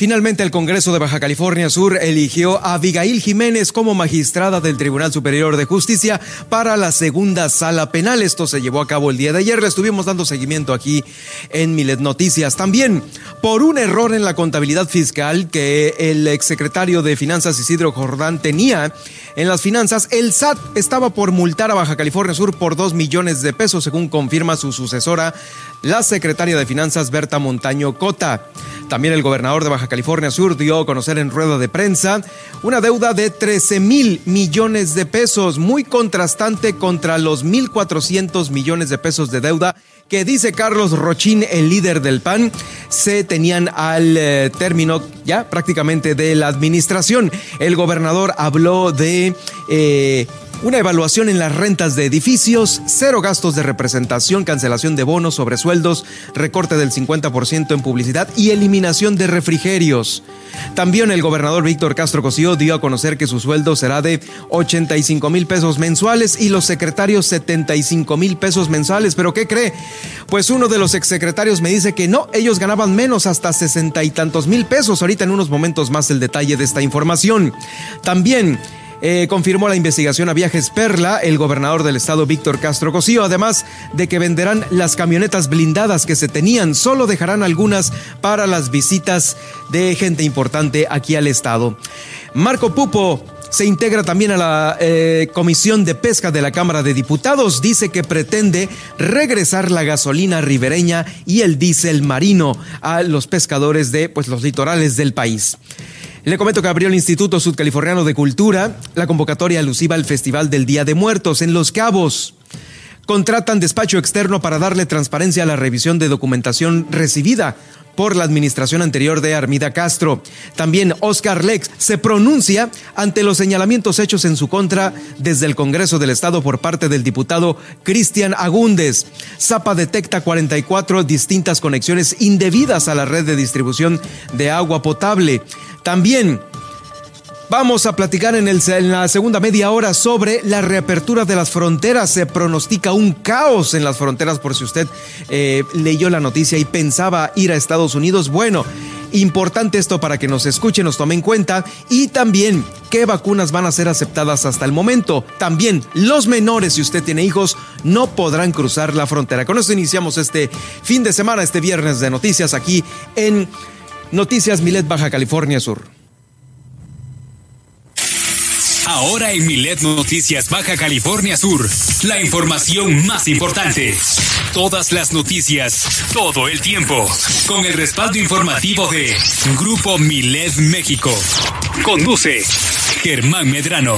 Finalmente, el Congreso de Baja California Sur eligió a Abigail Jiménez como magistrada del Tribunal Superior de Justicia para la segunda sala penal. Esto se llevó a cabo el día de ayer. Le estuvimos dando seguimiento aquí en Milet Noticias. También, por un error en la contabilidad fiscal que el exsecretario de Finanzas Isidro Jordán tenía en las finanzas, el SAT estaba por multar a Baja California Sur por dos millones de pesos, según confirma su sucesora, la secretaria de Finanzas Berta Montaño Cota. También el gobernador de Baja California Sur dio a conocer en rueda de prensa una deuda de 13 mil millones de pesos, muy contrastante contra los 1.400 millones de pesos de deuda que dice Carlos Rochín, el líder del PAN, se tenían al eh, término ya prácticamente de la administración. El gobernador habló de... Eh, una evaluación en las rentas de edificios, cero gastos de representación, cancelación de bonos, sobresueldos, recorte del 50% en publicidad y eliminación de refrigerios. También el gobernador Víctor Castro Cosío dio a conocer que su sueldo será de 85 mil pesos mensuales y los secretarios 75 mil pesos mensuales. ¿Pero qué cree? Pues uno de los exsecretarios me dice que no, ellos ganaban menos hasta sesenta y tantos mil pesos. Ahorita en unos momentos más el detalle de esta información. También eh, confirmó la investigación a Viajes Perla el gobernador del estado Víctor Castro Cosío, además de que venderán las camionetas blindadas que se tenían, solo dejarán algunas para las visitas de gente importante aquí al estado. Marco Pupo se integra también a la eh, Comisión de Pesca de la Cámara de Diputados. Dice que pretende regresar la gasolina ribereña y el diésel marino a los pescadores de pues, los litorales del país. Le comento que abrió el Instituto Sudcaliforniano de Cultura la convocatoria alusiva al Festival del Día de Muertos en Los Cabos. Contratan despacho externo para darle transparencia a la revisión de documentación recibida por la administración anterior de Armida Castro. También Oscar Lex se pronuncia ante los señalamientos hechos en su contra desde el Congreso del Estado por parte del diputado Cristian Agúndez. Zapa detecta 44 distintas conexiones indebidas a la red de distribución de agua potable. También Vamos a platicar en, el, en, la segunda media hora sobre la reapertura de las fronteras. Se pronostica un caos en las fronteras por si usted eh, leyó la noticia y pensaba ir a Estados Unidos. Bueno, importante esto para que nos escuchen, nos tome en cuenta y también qué vacunas van a ser aceptadas hasta el momento. También los menores, si usted tiene hijos, no podrán cruzar la frontera. Con eso iniciamos este fin de semana, este viernes de noticias aquí en Noticias Milet Baja California Sur. Ahora en Milet Noticias Baja California Sur, la información más importante. Todas las noticias, todo el tiempo, con el respaldo informativo de Grupo Milet México. Conduce Germán Medrano.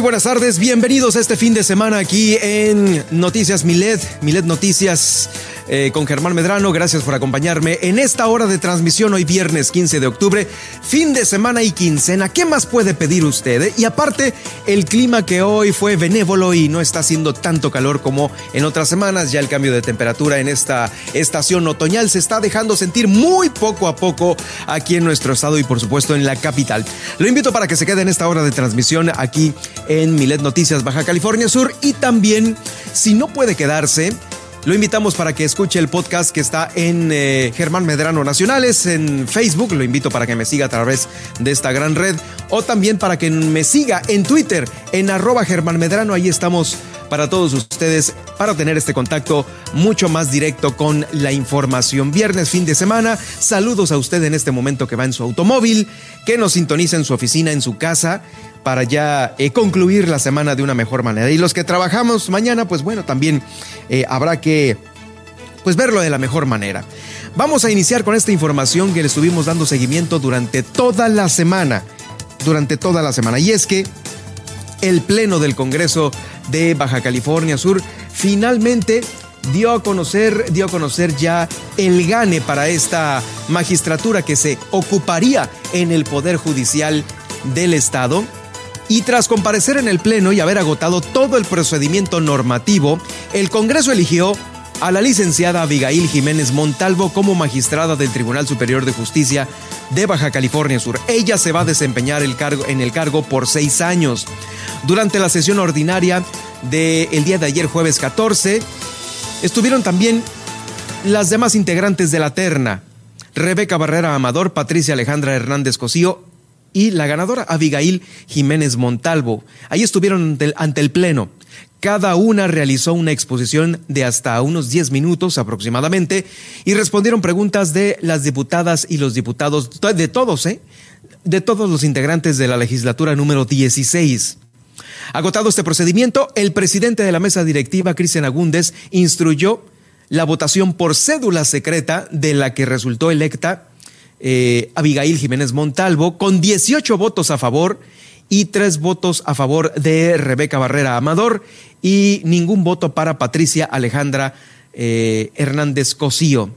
Buenas tardes, bienvenidos a este fin de semana aquí en Noticias Milet, Milet Noticias eh, con Germán Medrano. Gracias por acompañarme en esta hora de transmisión hoy viernes 15 de octubre, fin de semana y quincena. ¿Qué más puede pedir usted? Eh? Y aparte, el clima que hoy fue benévolo y no está haciendo tanto calor como en otras semanas. Ya el cambio de temperatura en esta estación otoñal se está dejando sentir muy poco a poco aquí en nuestro estado y por supuesto en la capital. Lo invito para que se quede en esta hora de transmisión aquí en Milet Noticias Baja California Sur y también, si no puede quedarse, lo invitamos para que escuche el podcast que está en eh, Germán Medrano Nacionales en Facebook. Lo invito para que me siga a través de esta gran red o también para que me siga en Twitter en arroba Germán Medrano. Ahí estamos para todos ustedes para tener este contacto mucho más directo con la información. Viernes, fin de semana, saludos a usted en este momento que va en su automóvil, que nos sintoniza en su oficina, en su casa para ya eh, concluir la semana de una mejor manera. Y los que trabajamos mañana, pues bueno, también eh, habrá que pues verlo de la mejor manera. Vamos a iniciar con esta información que le estuvimos dando seguimiento durante toda la semana. Durante toda la semana. Y es que el Pleno del Congreso de Baja California Sur finalmente dio a conocer, dio a conocer ya el gane para esta magistratura que se ocuparía en el Poder Judicial del Estado. Y tras comparecer en el Pleno y haber agotado todo el procedimiento normativo, el Congreso eligió a la licenciada Abigail Jiménez Montalvo como magistrada del Tribunal Superior de Justicia de Baja California Sur. Ella se va a desempeñar el cargo, en el cargo por seis años. Durante la sesión ordinaria del día de ayer, jueves 14, estuvieron también las demás integrantes de la terna. Rebeca Barrera Amador, Patricia Alejandra Hernández Cosío y la ganadora Abigail Jiménez Montalvo. Ahí estuvieron ante el, Pleno. Cada una realizó una exposición de hasta unos 10 minutos aproximadamente y respondieron preguntas de las diputadas y los diputados, de todos, ¿eh? De todos los integrantes de la legislatura número 16. Agotado este procedimiento, el presidente de la mesa directiva, Cristian Agúndez, instruyó la votación por cédula secreta de la que resultó electa eh, Abigail Jiménez Montalvo con 18 votos a favor y tres votos a favor de Rebeca Barrera Amador y ningún voto para Patricia Alejandra eh, Hernández Cosío.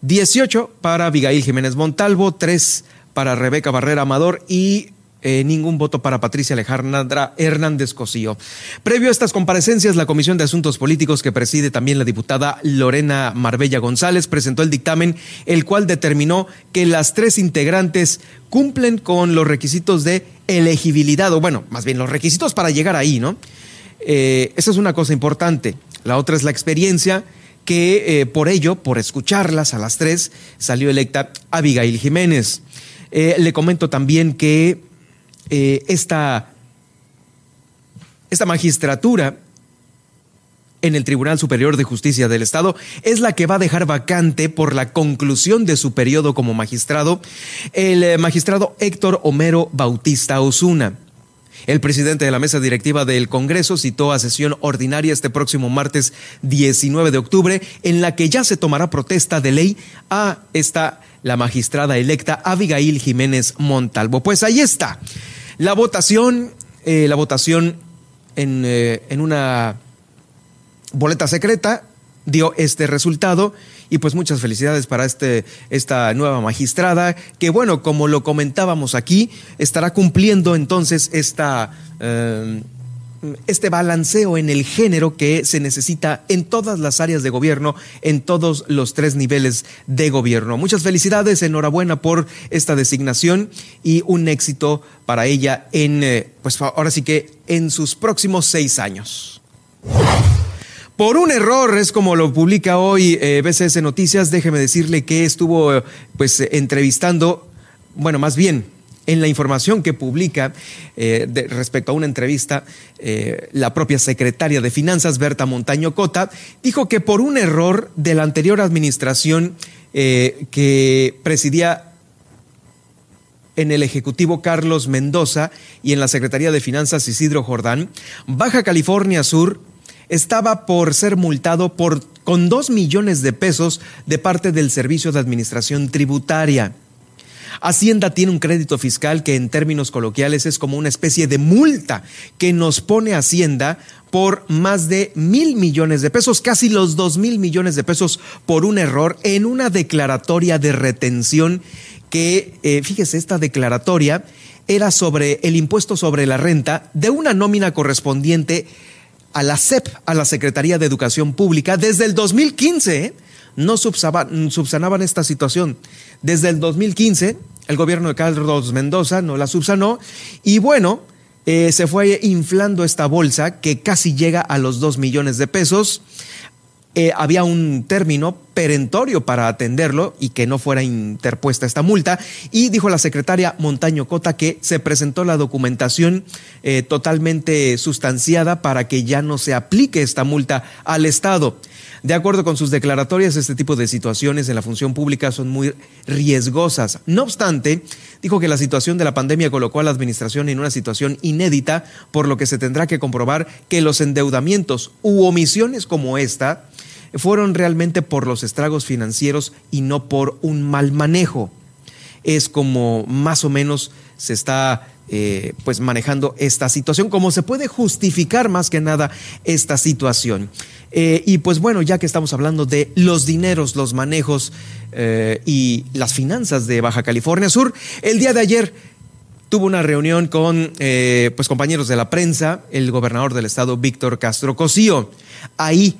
18 para Abigail Jiménez Montalvo, 3 para Rebeca Barrera Amador y eh, ningún voto para Patricia Alejandra Hernández Cosío. Previo a estas comparecencias, la Comisión de Asuntos Políticos que preside también la diputada Lorena Marbella González presentó el dictamen, el cual determinó que las tres integrantes cumplen con los requisitos de elegibilidad, o bueno, más bien los requisitos para llegar ahí, ¿no? Eh, esa es una cosa importante. La otra es la experiencia que eh, por ello, por escucharlas a las tres, salió electa Abigail Jiménez. le comento también que eh, esta, esta magistratura en el Tribunal Superior de Justicia del Estado es la que va a dejar vacante por la conclusión de su periodo como magistrado el eh, magistrado Héctor Homero Bautista Osuna. El presidente de la mesa directiva del Congreso citó a sesión ordinaria este próximo martes 19 de octubre, en la que ya se tomará protesta de ley a esta la magistrada electa Abigail Jiménez Montalvo. Pues ahí está. La votación, eh, la votación en, eh, en una boleta secreta dio este resultado y pues muchas felicidades para este, esta nueva magistrada que bueno, como lo comentábamos aquí, estará cumpliendo entonces esta... Eh, este balanceo en el género que se necesita en todas las áreas de gobierno, en todos los tres niveles de gobierno. Muchas felicidades, enhorabuena por esta designación y un éxito para ella en, eh, pues ahora sí que en sus próximos seis años. Por un error, es como lo publica hoy eh, BCS Noticias, déjeme decirle que estuvo pues entrevistando, bueno, más bien en la información que publica eh, respecto a una entrevista, eh, la propia secretaria de Finanzas, Berta Montaño Cota, dijo que por un error de la anterior administración eh, que presidía en el Ejecutivo Carlos Mendoza y en la Secretaría de Finanzas Isidro Jordán, Baja California Sur estaba por ser multado con dos millones de pesos de parte del Servicio de Administración Tributaria. Hacienda tiene un crédito fiscal que en términos coloquiales es como una especie de multa que nos pone Hacienda por más de mil millones de pesos, casi los dos mil millones de pesos por un error en una declaratoria de retención que, eh, fíjese, esta declaratoria era sobre el impuesto sobre la renta de una nómina correspondiente a la SEP, a la Secretaría de Educación Pública, desde el 2015. ¿eh? no subsanaban esta situación. Desde el 2015, el gobierno de Carlos Mendoza no la subsanó y bueno, eh, se fue inflando esta bolsa que casi llega a los 2 millones de pesos. Eh, había un término perentorio para atenderlo y que no fuera interpuesta esta multa. Y dijo la secretaria Montaño Cota que se presentó la documentación eh, totalmente sustanciada para que ya no se aplique esta multa al Estado. De acuerdo con sus declaratorias, este tipo de situaciones en la función pública son muy riesgosas. No obstante, dijo que la situación de la pandemia colocó a la administración en una situación inédita, por lo que se tendrá que comprobar que los endeudamientos u omisiones como esta fueron realmente por los estragos financieros y no por un mal manejo. Es como más o menos se está eh, pues manejando esta situación, como se puede justificar más que nada esta situación. Eh, y pues bueno, ya que estamos hablando de los dineros, los manejos eh, y las finanzas de Baja California Sur, el día de ayer tuvo una reunión con pues compañeros de la prensa, el gobernador del estado Víctor Castro Cosío. Ahí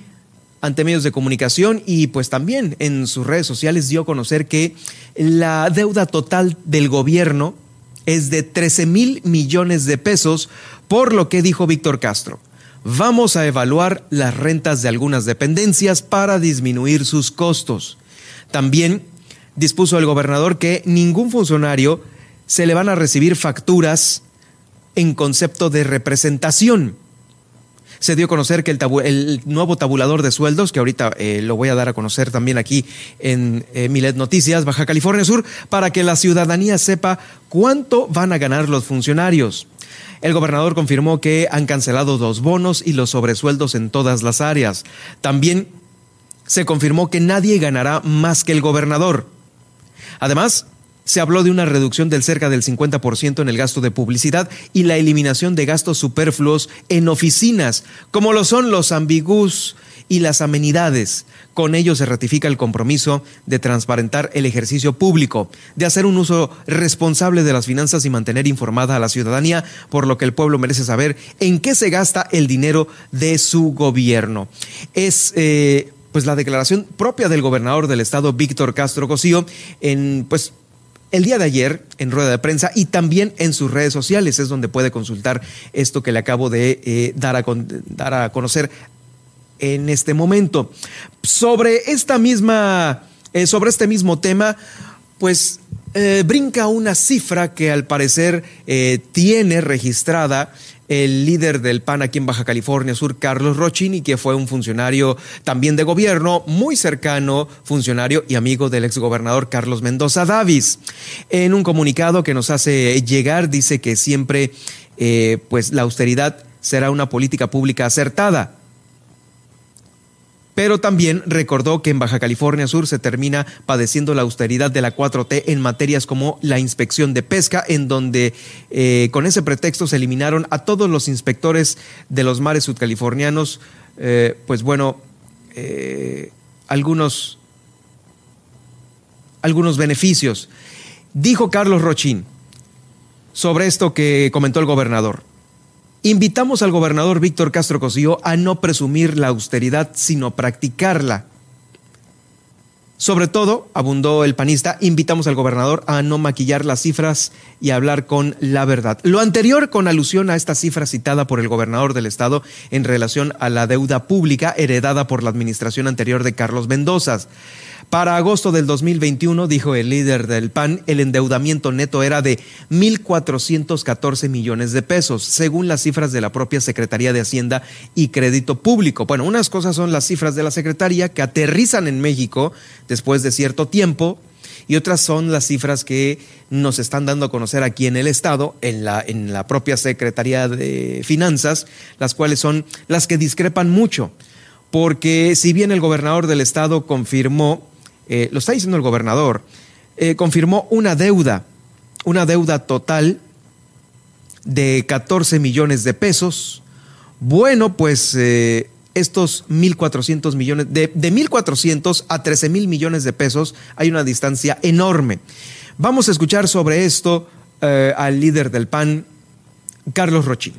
ante medios de comunicación y pues también en sus redes sociales dio a conocer que la deuda total del gobierno es de 13 mil millones de pesos, por lo que dijo Víctor Castro. Vamos a evaluar las rentas de algunas dependencias para disminuir sus costos. También dispuso el gobernador que ningún funcionario se le van a recibir facturas en concepto de representación se dio a conocer que el, nuevo tabulador de sueldos, que ahorita eh, lo voy a dar a conocer también aquí en eh, Milet Noticias, Baja California Sur, para que la ciudadanía sepa cuánto van a ganar los funcionarios. El gobernador confirmó que han cancelado los bonos y los sobresueldos en todas las áreas. También se confirmó que nadie ganará más que el gobernador. Además, se habló de una reducción del cerca del 50% en el gasto de publicidad y la eliminación de gastos superfluos en oficinas, como lo son los ambigus y las amenidades. Con ello se ratifica el compromiso de transparentar el ejercicio público, de hacer un uso responsable de las finanzas y mantener informada a la ciudadanía, por lo que el pueblo merece saber en qué se gasta el dinero de su gobierno. Es eh, pues la declaración propia del gobernador del estado, Víctor Castro Cosío, en pues el día de ayer en rueda de prensa y también en sus redes sociales es donde puede consultar esto que le acabo de eh, dar, a dar a conocer en este momento. Sobre esta misma, eh, sobre este mismo tema, pues eh, brinca una cifra que al parecer tiene registrada el líder del PAN aquí en Baja California Sur, Carlos Rochini, que fue un funcionario también de gobierno, muy cercano, funcionario y amigo del exgobernador Carlos Mendoza Davis. En un comunicado que nos hace llegar, dice que siempre eh, pues la austeridad será una política pública acertada pero también recordó que en Baja California Sur se termina padeciendo la austeridad de la 4T en materias como la inspección de pesca, en donde eh, con ese pretexto se eliminaron a todos los inspectores de los mares sudcalifornianos, eh, pues bueno, eh, algunos, algunos beneficios. Dijo Carlos Rochín sobre esto que comentó el gobernador. Invitamos al gobernador Víctor Castro Cosío a no presumir la austeridad, sino practicarla. Sobre todo, abundó el panista, invitamos al gobernador a no maquillar las cifras y hablar con la verdad. Lo anterior con alusión a esta cifra citada por el gobernador del estado en relación a la deuda pública heredada por la administración anterior de Carlos Mendoza. Para agosto del 2021, dijo el líder del PAN, el endeudamiento neto era de 1.414 millones de pesos, según las cifras de la propia Secretaría de Hacienda y Crédito Público. Bueno, unas cosas son las cifras de la Secretaría que aterrizan en México después de cierto tiempo, y otras son las cifras que nos están dando a conocer aquí en el Estado, en la, en la propia Secretaría de Finanzas, las cuales son las que discrepan mucho, porque si bien el gobernador del Estado confirmó eh, lo está diciendo el gobernador, eh, confirmó una deuda, una deuda total de 14 millones de pesos. Bueno, pues eh, estos 1.400 millones, de, de 1.400 a 13 mil millones de pesos, hay una distancia enorme. Vamos a escuchar sobre esto al líder del PAN, Carlos Rochín.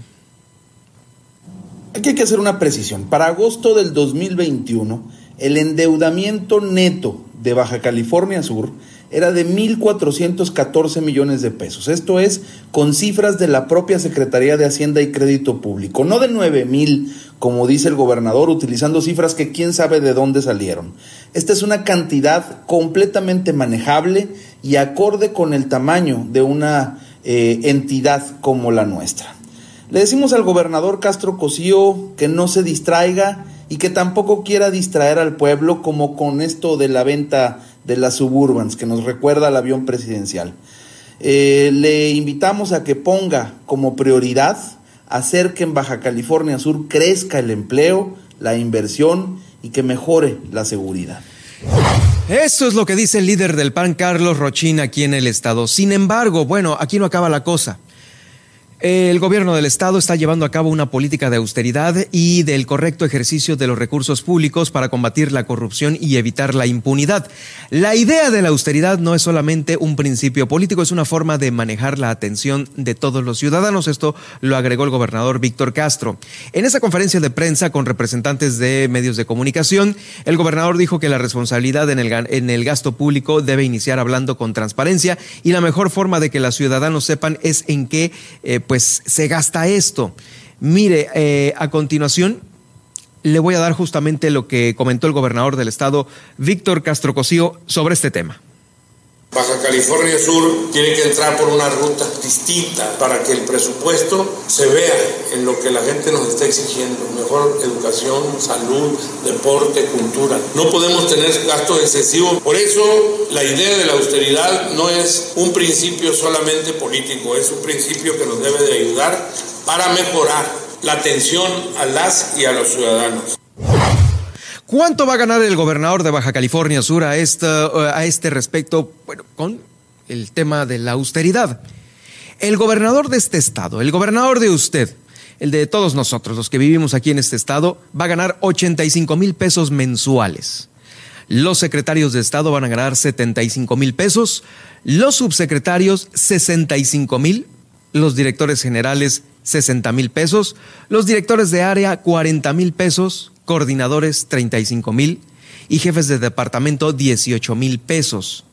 Aquí hay que hacer una precisión. Para agosto del 2021, el endeudamiento neto de Baja California Sur era de 1.414 millones de pesos. Esto es con cifras de la propia Secretaría de Hacienda y Crédito Público, no de 9 mil, como dice el gobernador, utilizando cifras que quién sabe de dónde salieron. Esta es una cantidad completamente manejable y acorde con el tamaño de una eh, entidad como la nuestra. Le decimos al gobernador Castro Cosío que no se distraiga y que tampoco quiera distraer al pueblo como con esto de la venta de las suburbans que nos recuerda al avión presidencial. Eh, le invitamos a que ponga como prioridad hacer que en Baja California Sur crezca el empleo, la inversión y que mejore la seguridad. Eso es lo que dice el líder del PAN, Carlos Rochín, aquí en el estado. Sin embargo, bueno, aquí no acaba la cosa. El gobierno del estado está llevando a cabo una política de austeridad y del correcto ejercicio de los recursos públicos para combatir la corrupción y evitar la impunidad. La idea de la austeridad no es solamente un principio político, es una forma de manejar la atención de todos los ciudadanos. Esto lo agregó el gobernador Víctor Castro. En esa conferencia de prensa con representantes de medios de comunicación, el gobernador dijo que la responsabilidad en el, en el gasto público debe iniciar hablando con transparencia y la mejor forma de que los ciudadanos sepan es en qué eh, pues se gasta esto. Mire, eh, a continuación le voy a dar justamente lo que comentó el gobernador del estado, Víctor Castro Cosío, sobre este tema. Baja California Sur tiene que entrar por una ruta distinta para que el presupuesto se vea en lo que la gente nos está exigiendo, mejor educación, salud, deporte, cultura. No podemos tener gastos excesivos. Por eso la idea de la austeridad no es un principio solamente político, es un principio que nos debe de ayudar para mejorar la atención a las y a los ciudadanos. ¿Cuánto va a ganar el gobernador de Baja California Sur a, a este respecto? Bueno, con el tema de la austeridad. El gobernador de este estado, el gobernador de usted, el de todos nosotros, los que vivimos aquí en este estado, va a ganar 85 mil pesos mensuales. Los secretarios de estado van a ganar 75 mil pesos, los subsecretarios 65 mil, los directores generales 60 mil pesos, los directores de área 40 mil pesos, coordinadores 35 mil y jefes de departamento 18 mil pesos.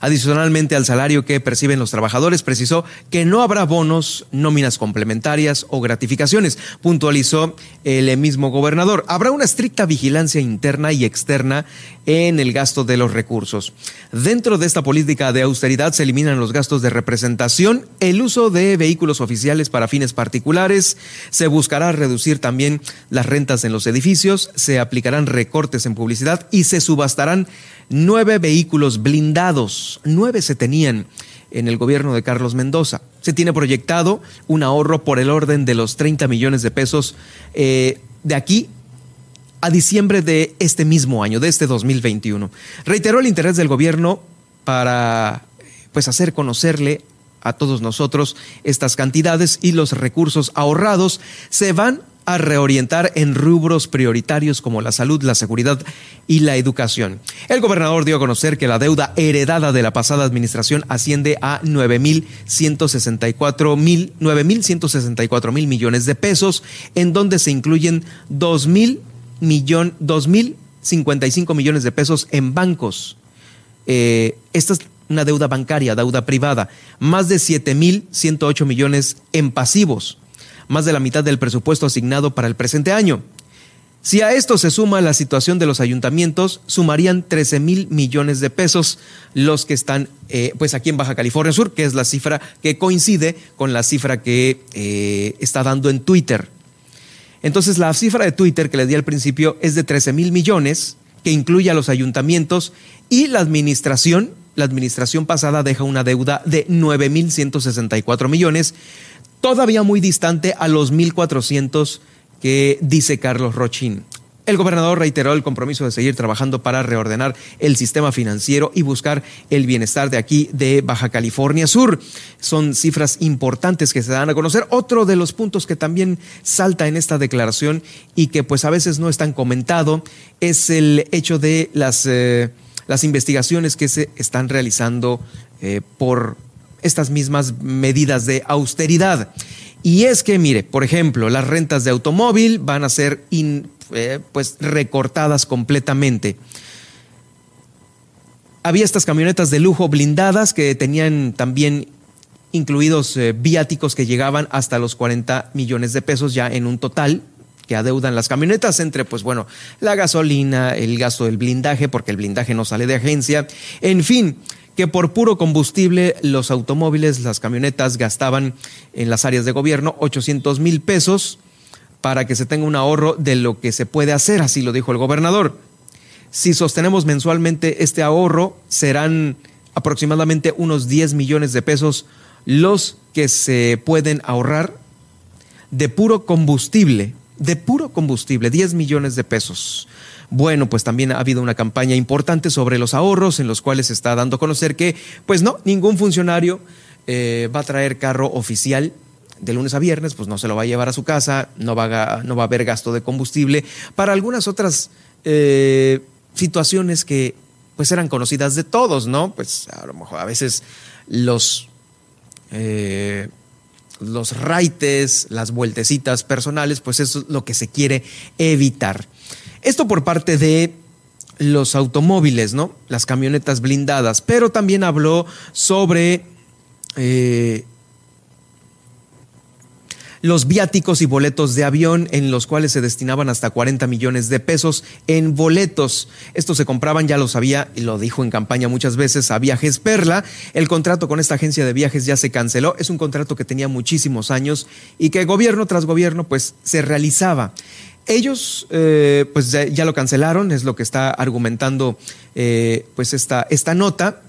Adicionalmente al salario que perciben los trabajadores, precisó que no habrá bonos, nóminas complementarias o gratificaciones, puntualizó el mismo gobernador. Habrá una estricta vigilancia interna y externa en el gasto de los recursos. Dentro de esta política de austeridad se eliminan los gastos de representación, el uso de vehículos oficiales para fines particulares, se buscará reducir también las rentas en los edificios, se aplicarán recortes en publicidad y se subastarán nueve vehículos blindados. Nueve se tenían en el gobierno de Carlos Mendoza. Se tiene proyectado un ahorro por el orden de los 30 millones de pesos eh, de aquí a diciembre de este mismo año, de este 2021. Reiteró el interés del gobierno para pues hacer conocerle a todos nosotros estas cantidades y los recursos ahorrados se van a reorientar en rubros prioritarios como la salud, la seguridad y la educación. El gobernador dio a conocer que la deuda heredada de la pasada administración asciende a 9.164 mil, 9.164 mil millones de pesos, en donde se incluyen 2 mil millón, 2.055 millones de pesos en bancos. Eh, esta es una deuda bancaria, deuda privada, más de 7.108 millones en pasivos más de la mitad del presupuesto asignado para el presente año. Si a esto se suma la situación de los ayuntamientos, sumarían 13 mil millones de pesos los que están eh, pues aquí en Baja California Sur, que es la cifra que coincide con la cifra que eh, está dando en Twitter. Entonces la cifra de Twitter que le di al principio es de 13 mil millones, que incluye a los ayuntamientos y la administración. La administración pasada deja una deuda de 9 mil 164 millones, todavía muy distante a los 1.400 que dice Carlos Rochín. El gobernador reiteró el compromiso de seguir trabajando para reordenar el sistema financiero y buscar el bienestar de aquí de Baja California Sur. Son cifras importantes que se dan a conocer. Otro de los puntos que también salta en esta declaración y que pues a veces no es tan comentado es el hecho de las, eh, las investigaciones que se están realizando eh, por estas mismas medidas de austeridad. Y es que, mire, por ejemplo, las rentas de automóvil van a ser eh, pues recortadas completamente. había estas camionetas de lujo blindadas que tenían también incluidos eh, viáticos que llegaban hasta los 40 millones de pesos ya en un total que adeudan las camionetas entre, pues bueno, la gasolina, el gasto del blindaje, porque el blindaje no sale de agencia, en fin, que por puro combustible los automóviles, las camionetas gastaban en las áreas de gobierno 800 mil pesos para que se tenga un ahorro de lo que se puede hacer, así lo dijo el gobernador. Si sostenemos mensualmente este ahorro, serán aproximadamente unos 10 millones de pesos los que se pueden ahorrar de puro combustible, de puro combustible, 10 millones de pesos. Bueno, pues también ha habido una campaña importante sobre los ahorros en los cuales se está dando a conocer que, pues no, ningún funcionario eh, va a traer carro oficial de lunes a viernes, pues no se lo va a llevar a su casa, no va a, no va a haber gasto de combustible. Para algunas otras eh, situaciones que pues eran conocidas de todos, ¿no? Pues a lo mejor a veces los, eh, los raites, las vueltecitas personales, pues eso es lo que se quiere evitar. Esto por parte de los automóviles, ¿no? Las camionetas blindadas, pero también habló sobre eh, los viáticos y boletos de avión en los cuales se destinaban hasta 40 millones de pesos en boletos. Estos se compraban, ya lo sabía y lo dijo en campaña muchas veces, a Viajes Perla. El contrato con esta agencia de viajes ya se canceló. Es un contrato que tenía muchísimos años y que gobierno tras gobierno pues se realizaba. Ellos eh, pues ya, lo cancelaron, es lo que está argumentando eh, pues esta, esta nota.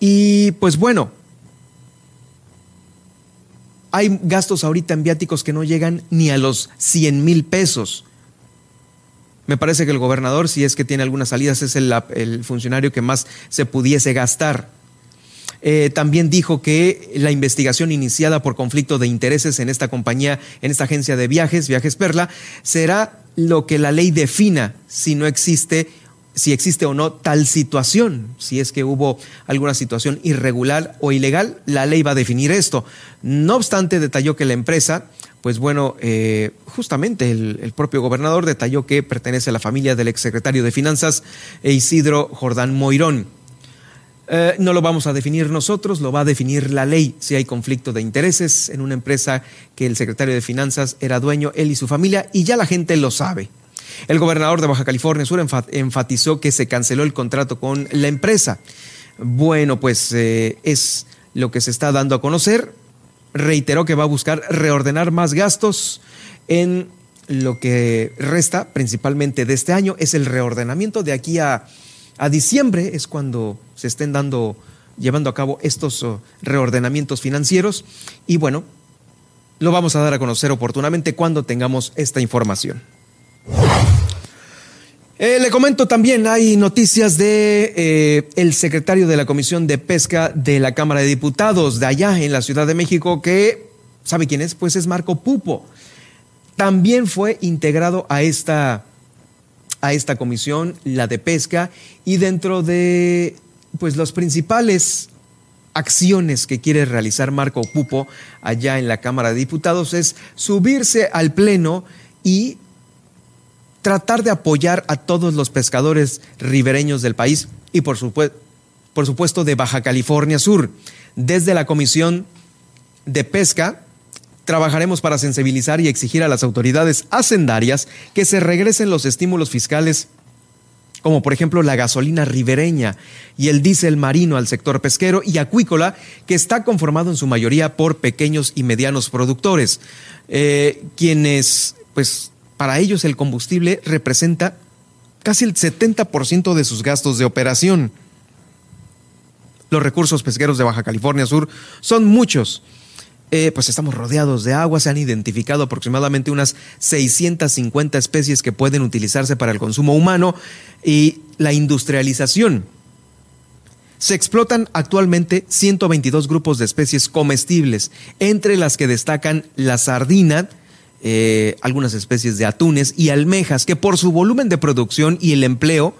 Y pues bueno, hay gastos ahorita en viáticos que no llegan ni a los 100 mil pesos. Me parece que el gobernador, si es que tiene algunas salidas, es el, funcionario que más se pudiese gastar. Eh, también dijo que la investigación iniciada por conflicto de intereses en esta compañía, en esta agencia de viajes, Viajes Perla, será lo que la ley defina si no existe si existe o no tal situación, si es que hubo alguna situación irregular o ilegal, la ley va a definir esto. No obstante, detalló que la empresa, pues bueno, eh, justamente el, propio gobernador detalló que pertenece a la familia del exsecretario de Finanzas, Isidro Jordán Moirón. Eh, no lo vamos a definir nosotros, lo va a definir la ley si hay conflicto de intereses en una empresa que el secretario de Finanzas era dueño, él y su familia, y ya la gente lo sabe. El gobernador de Baja California Sur enfatizó que se canceló el contrato con la empresa. Bueno, pues eh, es lo que se está dando a conocer. Reiteró que va a buscar reordenar más gastos en lo que resta principalmente de este año. Es el reordenamiento de aquí a, a diciembre, es cuando se estén dando, llevando a cabo estos oh, reordenamientos financieros. Y bueno, lo vamos a dar a conocer oportunamente cuando tengamos esta información. Eh, le comento también, hay noticias de eh, el secretario de la Comisión de Pesca de la Cámara de Diputados de allá en la Ciudad de México, que, ¿sabe quién es? Pues es Marco Pupo. También fue integrado a esta, a esta comisión, la de pesca, y dentro de pues los principales acciones que quiere realizar Marco Pupo allá en la Cámara de Diputados es subirse al Pleno y tratar de apoyar a todos los pescadores ribereños del país y por, por supuesto de Baja California Sur. Desde la Comisión de Pesca trabajaremos para sensibilizar y exigir a las autoridades hacendarias que se regresen los estímulos fiscales como por ejemplo la gasolina ribereña y el diésel marino al sector pesquero y acuícola, que está conformado en su mayoría por pequeños y medianos productores, eh, quienes pues para ellos el combustible representa casi el 70% de sus gastos de operación. Los recursos pesqueros de Baja California Sur son muchos. Eh, pues estamos rodeados de agua, se han identificado aproximadamente unas 650 especies que pueden utilizarse para el consumo humano y la industrialización. Se explotan actualmente 122 grupos de especies comestibles, entre las que destacan la sardina, eh, algunas especies de atunes y almejas que por su volumen de producción y el empleo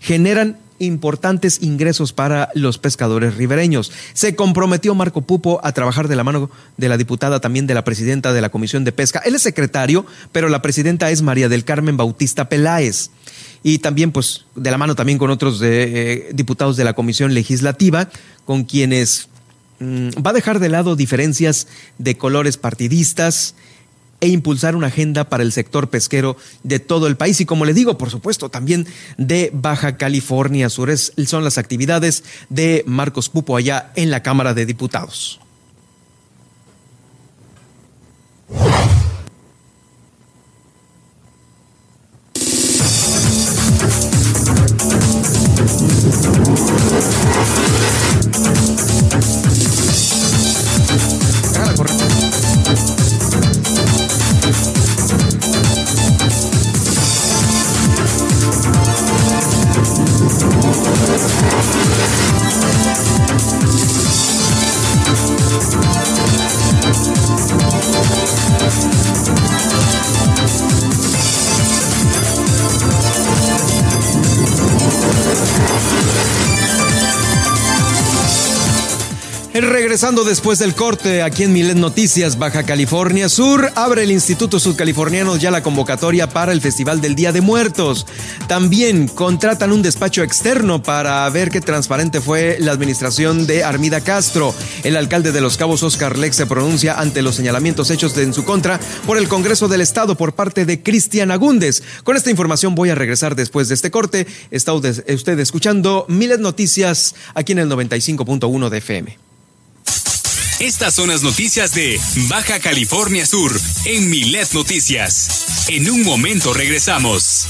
generan importantes ingresos para los pescadores ribereños. Se comprometió Marco Pupo a trabajar de la mano de la diputada, también de la presidenta de la Comisión de Pesca. Él es secretario, pero la presidenta es María del Carmen Bautista Peláez. y también pues de la mano también con otros eh, diputados de la Comisión Legislativa, con quienes mm, va a dejar de lado diferencias de colores partidistas e impulsar una agenda para el sector pesquero de todo el país y como le digo, por supuesto, también de Baja California Sur. son las actividades de Marcos Pupo allá en la Cámara de Diputados. Regresando después del corte, aquí en Milet Noticias, Baja California Sur, abre el Instituto Sudcaliforniano ya la convocatoria para el Festival del Día de Muertos. También contratan un despacho externo para ver qué transparente fue la administración de Armida Castro. El alcalde de Los Cabos, Oscar Lex, se pronuncia ante los señalamientos hechos en su contra por el Congreso del Estado por parte de Cristian Agúndez. Con esta información voy a regresar después de este corte. Está usted escuchando Milet Noticias aquí en el 95.1 de FM. Estas son las noticias de Baja California Sur en Milet Noticias. En un momento regresamos.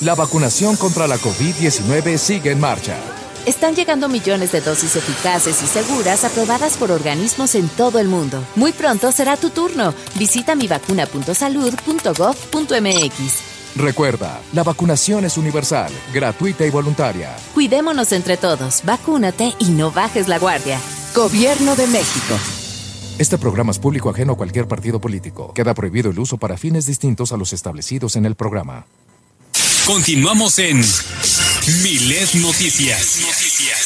La vacunación contra la COVID-19 sigue en marcha. Están llegando millones de dosis eficaces y seguras aprobadas por organismos en todo el mundo. Muy pronto será tu turno. Visita mivacuna.salud.gov.mx. Recuerda, la vacunación es universal, gratuita y voluntaria. Cuidémonos entre todos, vacúnate y no bajes la guardia. Gobierno de México. Este programa es público ajeno a cualquier partido político. Queda prohibido el uso para fines distintos a los establecidos en el programa. Continuamos en Milet Noticias. Noticias.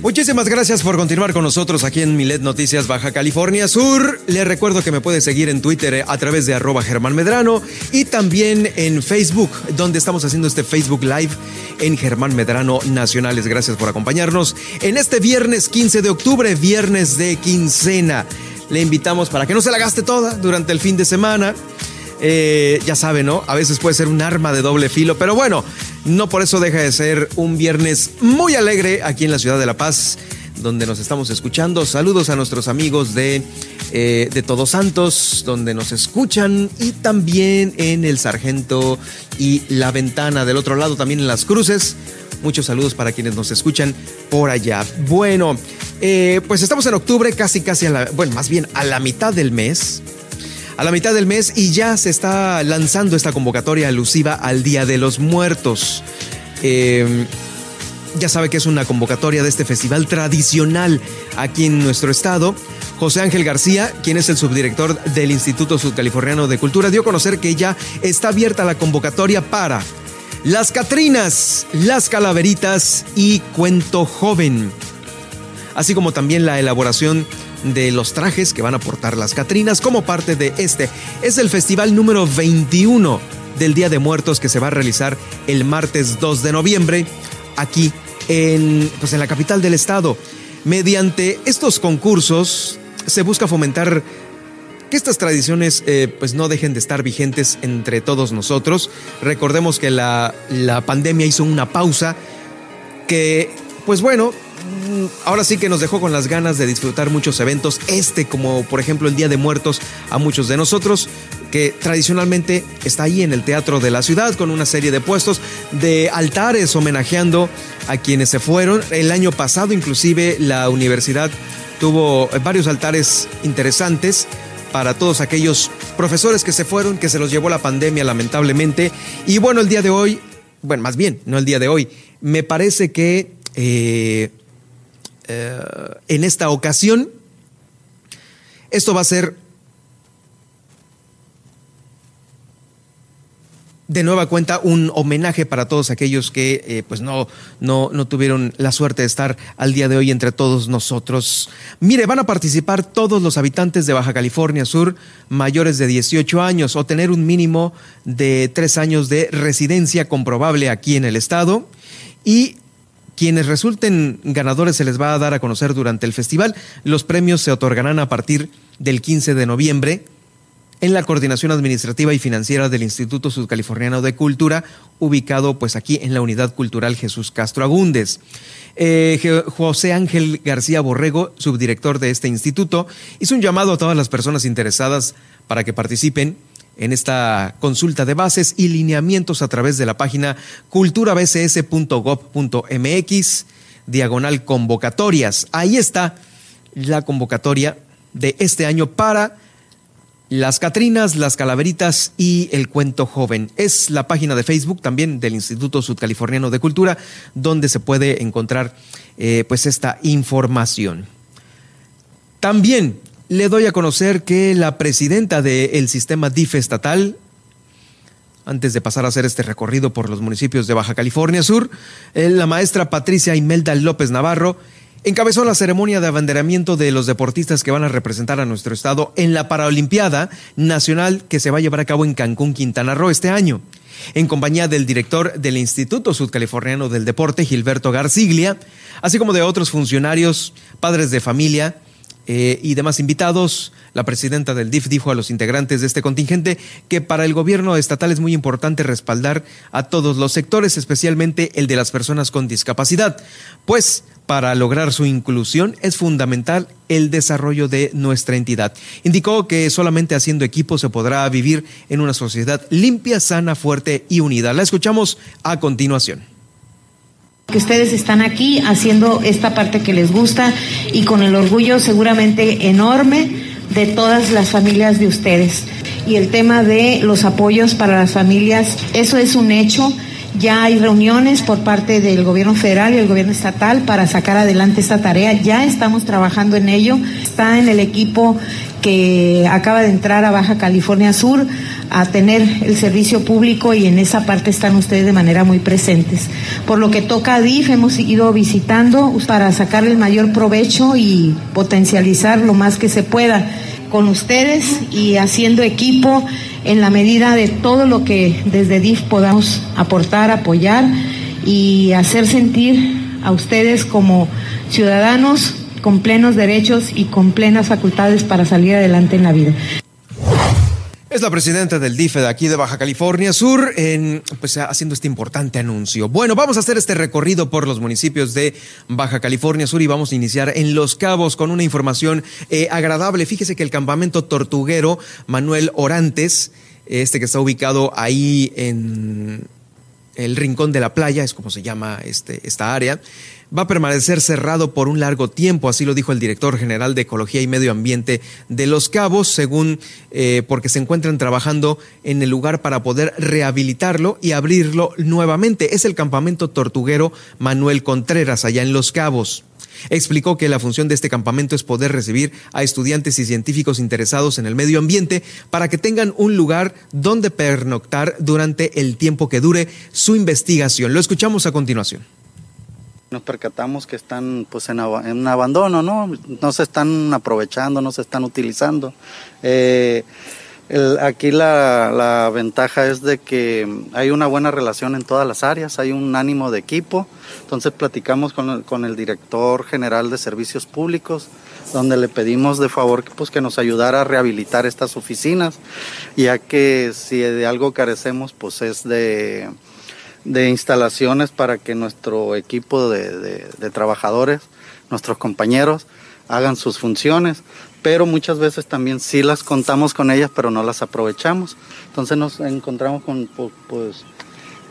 Muchísimas gracias por continuar con nosotros aquí en Milet Noticias Baja California Sur. Le recuerdo que me puede seguir en Twitter a través de arroba Germán Medrano y también en Facebook, donde estamos haciendo este Facebook Live en Germán Medrano Nacionales. Gracias por acompañarnos en este viernes 15 de octubre, viernes de quincena. Le invitamos para que no se la gaste toda durante el fin de semana. Eh, ya sabe, ¿no? A veces puede ser un arma de doble filo, pero bueno, no por eso deja de ser un viernes muy alegre aquí en la ciudad de La Paz, donde nos estamos escuchando. Saludos a nuestros amigos de, eh, de Todos Santos, donde nos escuchan, y también en El Sargento y La Ventana, del otro lado también en Las Cruces. Muchos saludos para quienes nos escuchan por allá. Bueno, eh, pues estamos en octubre, casi, casi a la, bueno, más bien a la mitad del mes a la mitad del mes y ya se está lanzando esta convocatoria alusiva al Día de los Muertos. Em, ya sabe que es una convocatoria de este festival tradicional aquí en nuestro estado. José Ángel García, quien es el subdirector del Instituto Sudcaliforniano de Cultura, dio a conocer que ya está abierta la convocatoria para Las Catrinas, Las Calaveritas y Cuento Joven, así como también la elaboración los trajes que van a portar las Catrinas como parte de este. Es el festival número 21 del Día de Muertos que se va a realizar el martes 2 de noviembre aquí en, pues en la capital del estado. Mediante estos concursos se busca fomentar que estas tradiciones eh, pues no dejen de estar vigentes entre todos nosotros. Recordemos que la, la pandemia hizo una pausa que, pues bueno, ahora sí que nos dejó con las ganas de disfrutar muchos eventos, este como por ejemplo el Día de Muertos a muchos de nosotros, que tradicionalmente está ahí en el Teatro de la Ciudad con una serie de puestos de altares homenajeando a quienes se fueron. El año pasado inclusive la universidad tuvo varios altares interesantes para todos aquellos profesores que se fueron, que se los llevó la pandemia lamentablemente. Y bueno, el día de hoy, bueno, más bien, no el día de hoy, me parece que eh, eh, en esta ocasión esto va a ser de nueva cuenta un homenaje para todos aquellos que eh, pues no, no, no tuvieron la suerte de estar al día de hoy entre todos nosotros. Mire, van a participar todos los habitantes de Baja California Sur mayores de 18 años o tener un mínimo de tres años de residencia comprobable aquí en el estado y quienes resulten ganadores se les va a dar a conocer durante el festival. Los premios se otorgarán a partir del 15 de noviembre en la coordinación administrativa y financiera del Instituto Sudcaliforniano de Cultura, ubicado pues aquí en la Unidad Cultural Jesús Castro Agúndez. Eh, José Ángel García Borrego, subdirector de este instituto, hizo un llamado a todas las personas interesadas para que participen en esta consulta de bases y lineamientos a través de la página culturabcs.gov.mx, diagonal convocatorias. Ahí está la convocatoria de este año para las Catrinas, las Calaveritas y el Cuento Joven. Es la página de Facebook también del Instituto Sudcaliforniano de Cultura, donde se puede encontrar eh, pues esta información. También le doy a conocer que la presidenta del sistema DIF estatal, antes de pasar a hacer este recorrido por los municipios de Baja California Sur, eh, la maestra Patricia Imelda López Navarro, encabezó la ceremonia de abanderamiento de los deportistas que van a representar a nuestro estado en la Paralimpiada Nacional que se va a llevar a cabo en Cancún, Quintana Roo este año. En compañía del director del Instituto Sudcaliforniano del Deporte, Gilberto Garciglia, así como de otros funcionarios, padres de familia, eh, y demás invitados, la presidenta del DIF dijo a los integrantes de este contingente que para el gobierno estatal es muy importante respaldar a todos los sectores, especialmente el de las personas con discapacidad, pues para lograr su inclusión es fundamental el desarrollo de nuestra entidad. Indicó que solamente haciendo equipo se podrá vivir en una sociedad limpia, sana, fuerte y unida. La escuchamos a continuación que ustedes están aquí haciendo esta parte que les gusta y con el orgullo seguramente enorme de todas las familias de ustedes. Y el tema de los apoyos para las familias, eso es un hecho. Ya hay reuniones por parte del gobierno federal y el gobierno estatal para sacar adelante esta tarea. Ya estamos trabajando en ello. Está en el equipo que acaba de entrar a Baja California Sur a tener el servicio público y en esa parte están ustedes de manera muy presentes. Por lo que toca a DIF, hemos ido visitando para sacar el mayor provecho y potencializar lo más que se pueda con ustedes y haciendo equipo en la medida de todo lo que desde DIF podamos aportar, apoyar y hacer sentir a ustedes como ciudadanos con plenos derechos y con plenas facultades para salir adelante en la vida. Es la presidenta del DIFE de aquí de Baja California Sur, pues haciendo este importante anuncio. Bueno, vamos a hacer este recorrido por los municipios de Baja California Sur y vamos a iniciar en Los Cabos con una información eh, agradable. Fíjese que el campamento tortuguero Manuel Orantes, este que está ubicado ahí en el rincón de la playa, es como se llama este, esta área, va a permanecer cerrado por un largo tiempo, así lo dijo el director general de Ecología y Medio Ambiente de Los Cabos, según eh, porque se encuentran trabajando en el lugar para poder rehabilitarlo y abrirlo nuevamente. Es el campamento tortuguero Manuel Contreras, allá en Los Cabos. Explicó que la función de este campamento es poder recibir a estudiantes y científicos interesados en el medio ambiente para que tengan un lugar donde pernoctar durante el tiempo que dure su investigación. Lo escuchamos a continuación. Nos percatamos que están pues en, en abandono, ¿no? No se están aprovechando, no se están utilizando. Eh, aquí la, la, ventaja es de que hay una buena relación en todas las áreas, hay un ánimo de equipo. Entonces platicamos con el, con el director general de servicios públicos, donde le pedimos de favor pues, que nos ayudara a rehabilitar estas oficinas, ya que si de algo carecemos pues es de de instalaciones para que nuestro equipo de, trabajadores nuestros compañeros hagan sus funciones, pero muchas veces también sí las contamos con ellas, pero no las aprovechamos. Entonces nos encontramos con, pues,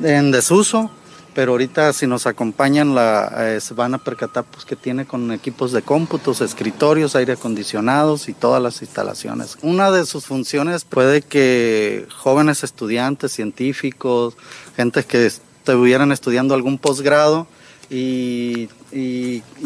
en desuso, pero ahorita si nos acompañan la, eh, se van a percatar pues, que tiene con equipos de cómputos, escritorios, aire acondicionados y todas las instalaciones. Una de sus funciones puede que jóvenes estudiantes, científicos, gente que estuvieran estudiando algún posgrado y,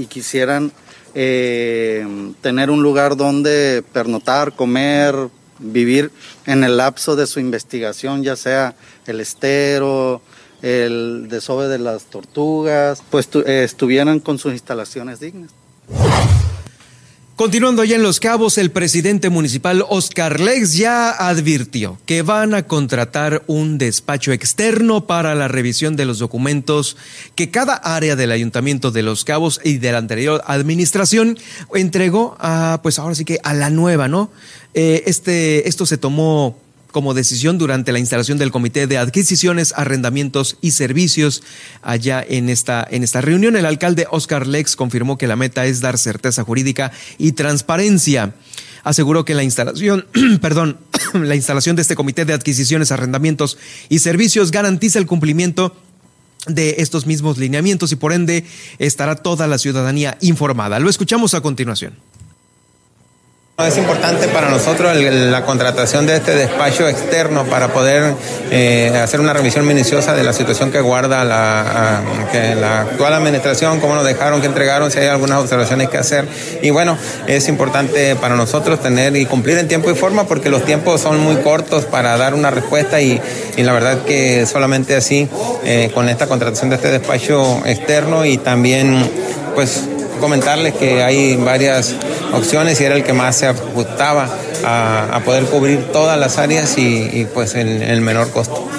quisieran eh, tener un lugar donde pernotar, comer, vivir en el lapso de su investigación, ya sea el estero, el desove de las tortugas, pues eh, estuvieran con sus instalaciones dignas. Continuando allá en Los Cabos, el presidente municipal Oscar Lex ya advirtió que van a contratar un despacho externo para la revisión de los documentos que cada área del ayuntamiento de Los Cabos y de la anterior administración entregó a, pues ahora sí que a la nueva, ¿no? Eh, este, esto se tomó como decisión durante la instalación del Comité de Adquisiciones, Arrendamientos y Servicios. Allá en esta, en esta reunión, el alcalde Oscar Lex confirmó que la meta es dar certeza jurídica y transparencia. Aseguró que la instalación, perdón, la instalación de este Comité de Adquisiciones, Arrendamientos y Servicios garantiza el cumplimiento de estos mismos lineamientos y por ende estará toda la ciudadanía informada. Lo escuchamos a continuación. Es importante para nosotros la contratación de este despacho externo para poder eh, hacer una revisión minuciosa de la situación que guarda la, actual administración, cómo nos dejaron, qué entregaron, si hay algunas observaciones que hacer. Y bueno, es importante para nosotros tener y cumplir en tiempo y forma porque los tiempos son muy cortos para dar una respuesta y, y la verdad que solamente así, eh, con esta contratación de este despacho externo y también pues comentarles que hay varias opciones y era el que más se ajustaba a, poder cubrir todas las áreas y, pues en el menor costo.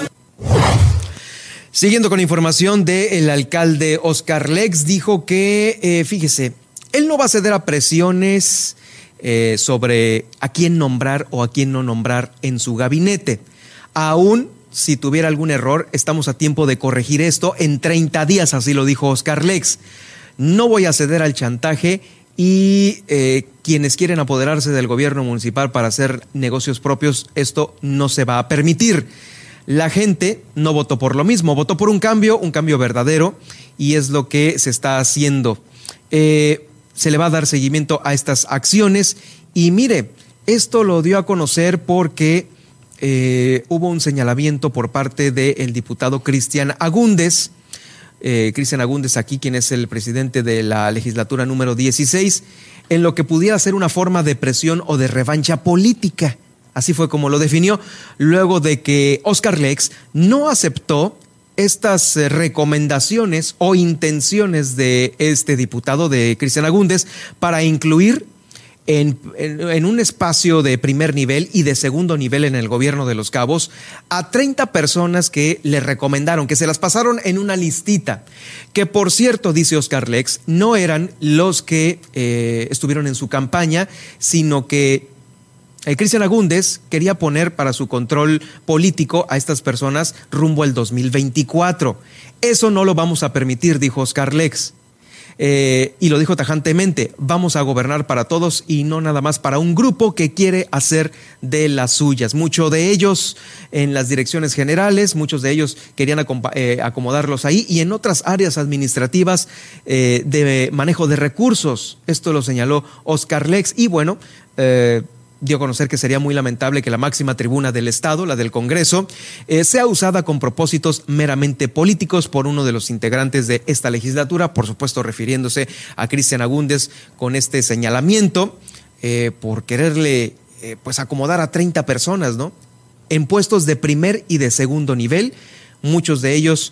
Siguiendo con información del alcalde Oscar Lex, dijo que, eh, fíjese, él no va a ceder a presiones eh, sobre a quién nombrar o a quién no nombrar en su gabinete. Aún si tuviera algún error, estamos a tiempo de corregir esto en 30 días, así lo dijo Oscar Lex no voy a ceder al chantaje y eh, quienes quieren apoderarse del gobierno municipal para hacer negocios propios, esto no se va a permitir. La gente no votó por lo mismo, votó por un cambio, un cambio verdadero, y es lo que se está haciendo. Eh, se le va a dar seguimiento a estas acciones y mire, esto lo dio a conocer porque eh, hubo un señalamiento por parte del diputado Cristian Agúndez, eh, Cristian Agúndez aquí, quien es el presidente de la legislatura número 16, en lo que pudiera ser una forma de presión o de revancha política. Así fue como lo definió, luego de que Oscar Lex no aceptó estas eh, recomendaciones o intenciones de este diputado de Cristian Agúndez para incluir en, un espacio de primer nivel y de segundo nivel en el gobierno de Los Cabos a 30 personas que le recomendaron, que se las pasaron en una listita, que por cierto, dice Oscar Lex, no eran los que eh, estuvieron en su campaña, sino que eh, Cristian Agúndez quería poner para su control político a estas personas rumbo al 2024. Eso no lo vamos a permitir, dijo Oscar Lex. Eh, y lo dijo tajantemente, vamos a gobernar para todos y no nada más para un grupo que quiere hacer de las suyas. Muchos de ellos en las direcciones generales, muchos de ellos querían eh, acomodarlos ahí y en otras áreas administrativas eh, de manejo de recursos. Esto lo señaló Oscar Lex y bueno, dio a conocer que sería muy lamentable que la máxima tribuna del Estado, la del Congreso, eh, sea usada con propósitos meramente políticos por uno de los integrantes de esta legislatura, por supuesto refiriéndose a Cristian Agúndez con este señalamiento eh, por quererle eh, pues acomodar a 30 personas, ¿no? En puestos de primer y de segundo nivel, muchos de ellos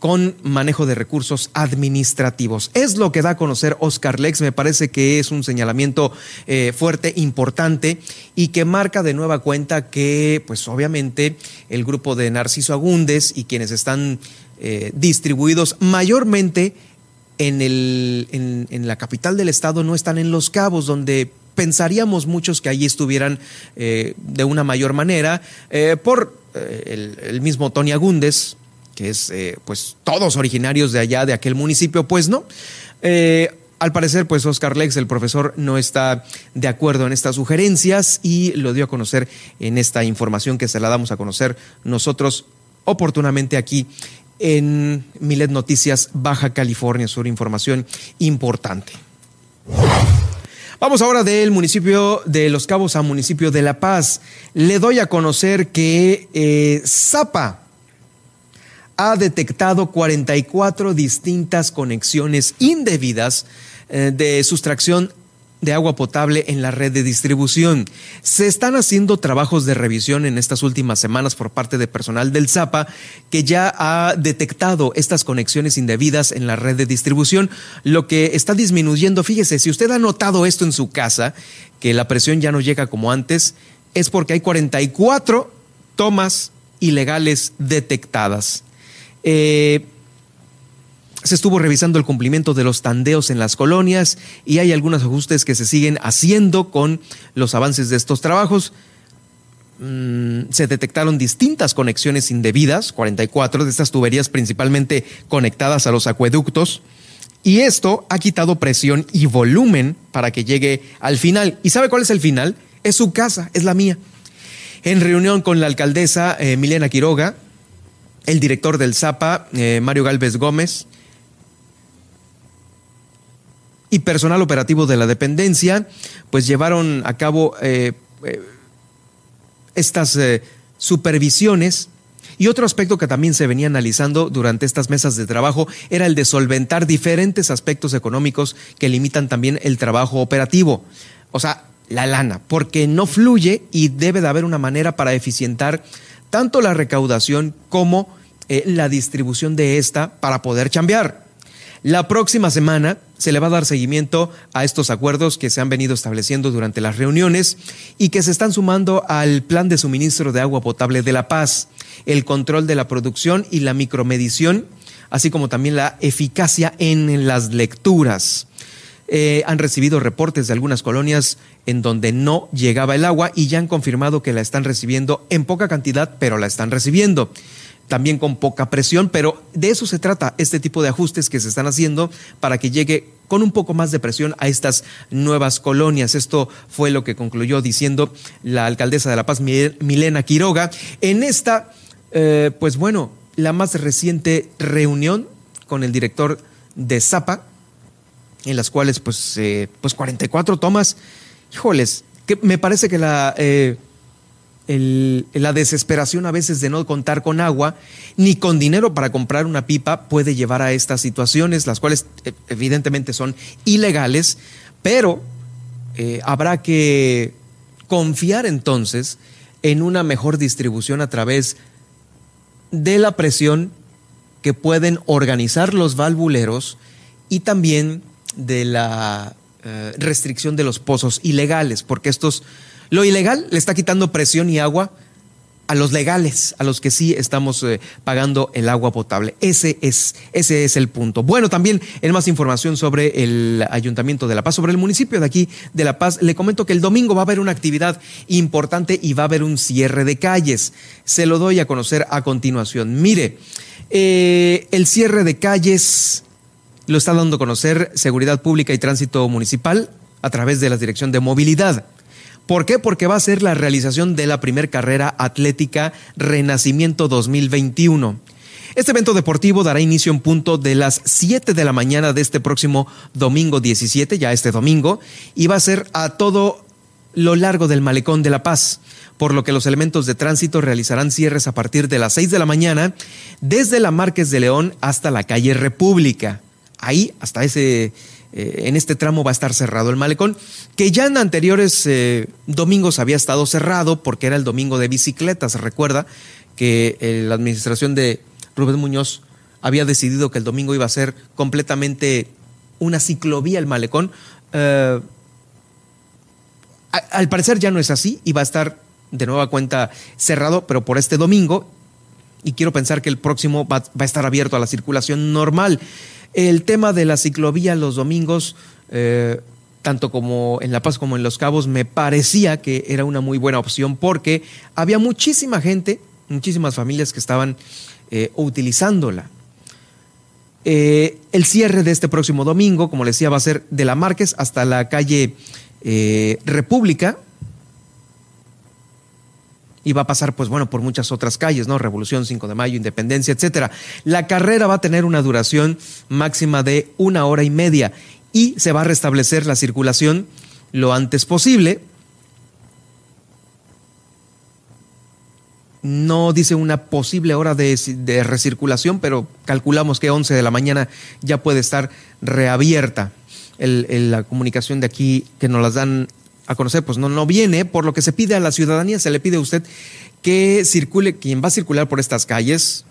con manejo de recursos administrativos. Es lo que da a conocer Oscar Lex, me parece que es un señalamiento eh, fuerte, importante y que marca de nueva cuenta que, pues obviamente, el grupo de Narciso Agúndez y quienes están eh, distribuidos mayormente en, el, en, la capital del estado no están en Los Cabos, donde pensaríamos muchos que allí estuvieran eh, de una mayor manera por el, mismo Tony Agúndez, que es eh, pues todos originarios de allá, de aquel municipio, pues no. Eh, al parecer, pues Oscar Lex, el profesor, no está de acuerdo en estas sugerencias y lo dio a conocer en esta información que se la damos a conocer nosotros oportunamente aquí en Milet Noticias Baja California Sur. Información importante. Vamos ahora del municipio de Los Cabos a municipio de La Paz. Le doy a conocer que eh, Zapa ha detectado 44 distintas conexiones indebidas eh, de sustracción de agua potable en la red de distribución. Se están haciendo trabajos de revisión en estas últimas semanas por parte de personal del ZAPA que ya ha detectado estas conexiones indebidas en la red de distribución, lo que está disminuyendo. Fíjese, si usted ha notado esto en su casa, que la presión ya no llega como antes, es porque hay 44 tomas ilegales detectadas. Eh, se estuvo revisando el cumplimiento de los tandeos en las colonias y hay algunos ajustes que se siguen haciendo con los avances de estos trabajos. Mm, se detectaron distintas conexiones indebidas, 44 de estas tuberías principalmente conectadas a los acueductos. Y esto ha quitado presión y volumen para que llegue al final. ¿Y sabe cuál es el final? Es su casa, es la mía. En reunión con la alcaldesa eh, Milena Quiroga, el director del ZAPA, eh, Mario Galvez Gómez, y personal operativo de la dependencia, pues llevaron a cabo eh, eh, estas supervisiones. Y otro aspecto que también se venía analizando durante estas mesas de trabajo era el de solventar diferentes aspectos económicos que limitan también el trabajo operativo. O sea, la lana, porque no fluye y debe de haber una manera para eficientar tanto la recaudación como la distribución de esta para poder chambear. La próxima semana se le va a dar seguimiento a estos acuerdos que se han venido estableciendo durante las reuniones y que se están sumando al plan de suministro de agua potable de La Paz, el control de la producción y la micromedición, así como también la eficacia en las lecturas. Eh, han recibido reportes de algunas colonias en donde no llegaba el agua y ya han confirmado que la están recibiendo en poca cantidad, pero la están recibiendo también con poca presión, pero de eso se trata este tipo de ajustes que se están haciendo para que llegue con un poco más de presión a estas nuevas colonias. Esto fue lo que concluyó diciendo la alcaldesa de La Paz, Milena Quiroga, en esta, eh, pues bueno, la más reciente reunión con el director de Zapa, en las cuales pues, eh, pues 44 tomas, híjoles, me parece que la... Eh, la desesperación a veces de no contar con agua ni con dinero para comprar una pipa puede llevar a estas situaciones, las cuales eh, evidentemente son ilegales, pero eh, habrá que confiar entonces en una mejor distribución a través de la presión que pueden organizar los valvuleros y también de la eh, restricción de los pozos ilegales, porque estos lo ilegal le está quitando presión y agua a los legales, a los que sí estamos eh, pagando el agua potable. Ese es, ese es el punto. Bueno, también en más información sobre el Ayuntamiento de La Paz, sobre el municipio de aquí de La Paz, le comento que el domingo va a haber una actividad importante y va a haber un cierre de calles. Se lo doy a conocer a continuación. Mire, eh, el cierre de calles lo está dando a conocer Seguridad Pública y Tránsito Municipal a través de la Dirección de Movilidad. ¿Por qué? Porque va a ser la realización de la primer carrera atlética Renacimiento 2021. Este evento deportivo dará inicio en punto de las 7 de la mañana de este próximo domingo 17, ya este domingo, y va a ser a todo lo largo del malecón de La Paz, por lo que los elementos de tránsito realizarán cierres a partir de las 6 de la mañana, desde la Márquez de León hasta la calle República. Ahí, hasta ese eh, en este tramo va a estar cerrado el malecón, que ya en anteriores eh, domingos había estado cerrado porque era el domingo de bicicletas. Recuerda que eh, la administración de Rubén Muñoz había decidido que el domingo iba a ser completamente una ciclovía el malecón. al parecer ya no es así y va a estar de nueva cuenta cerrado, pero por este domingo. Y quiero pensar que el próximo va a estar abierto a la circulación normal. El tema de la ciclovía los domingos, eh, tanto como en La Paz como en Los Cabos, me parecía que era una muy buena opción porque había muchísima gente, muchísimas familias que estaban eh, utilizándola. Eh, el cierre de este próximo domingo, como les decía, va a ser de la Márquez hasta la calle eh, República. Y va a pasar, pues bueno, por muchas otras calles, ¿no? Revolución, 5 de Mayo, Independencia, etcétera. La carrera va a tener una duración máxima de una hora y media y se va a restablecer la circulación lo antes posible. No dice una posible hora de, recirculación, pero calculamos que 11 de la mañana ya puede estar reabierta. La comunicación de aquí que nos las dan a conocer, pues no, no viene, por lo que se pide a la ciudadanía, se le pide a usted que circule, quien va a circular por estas calles,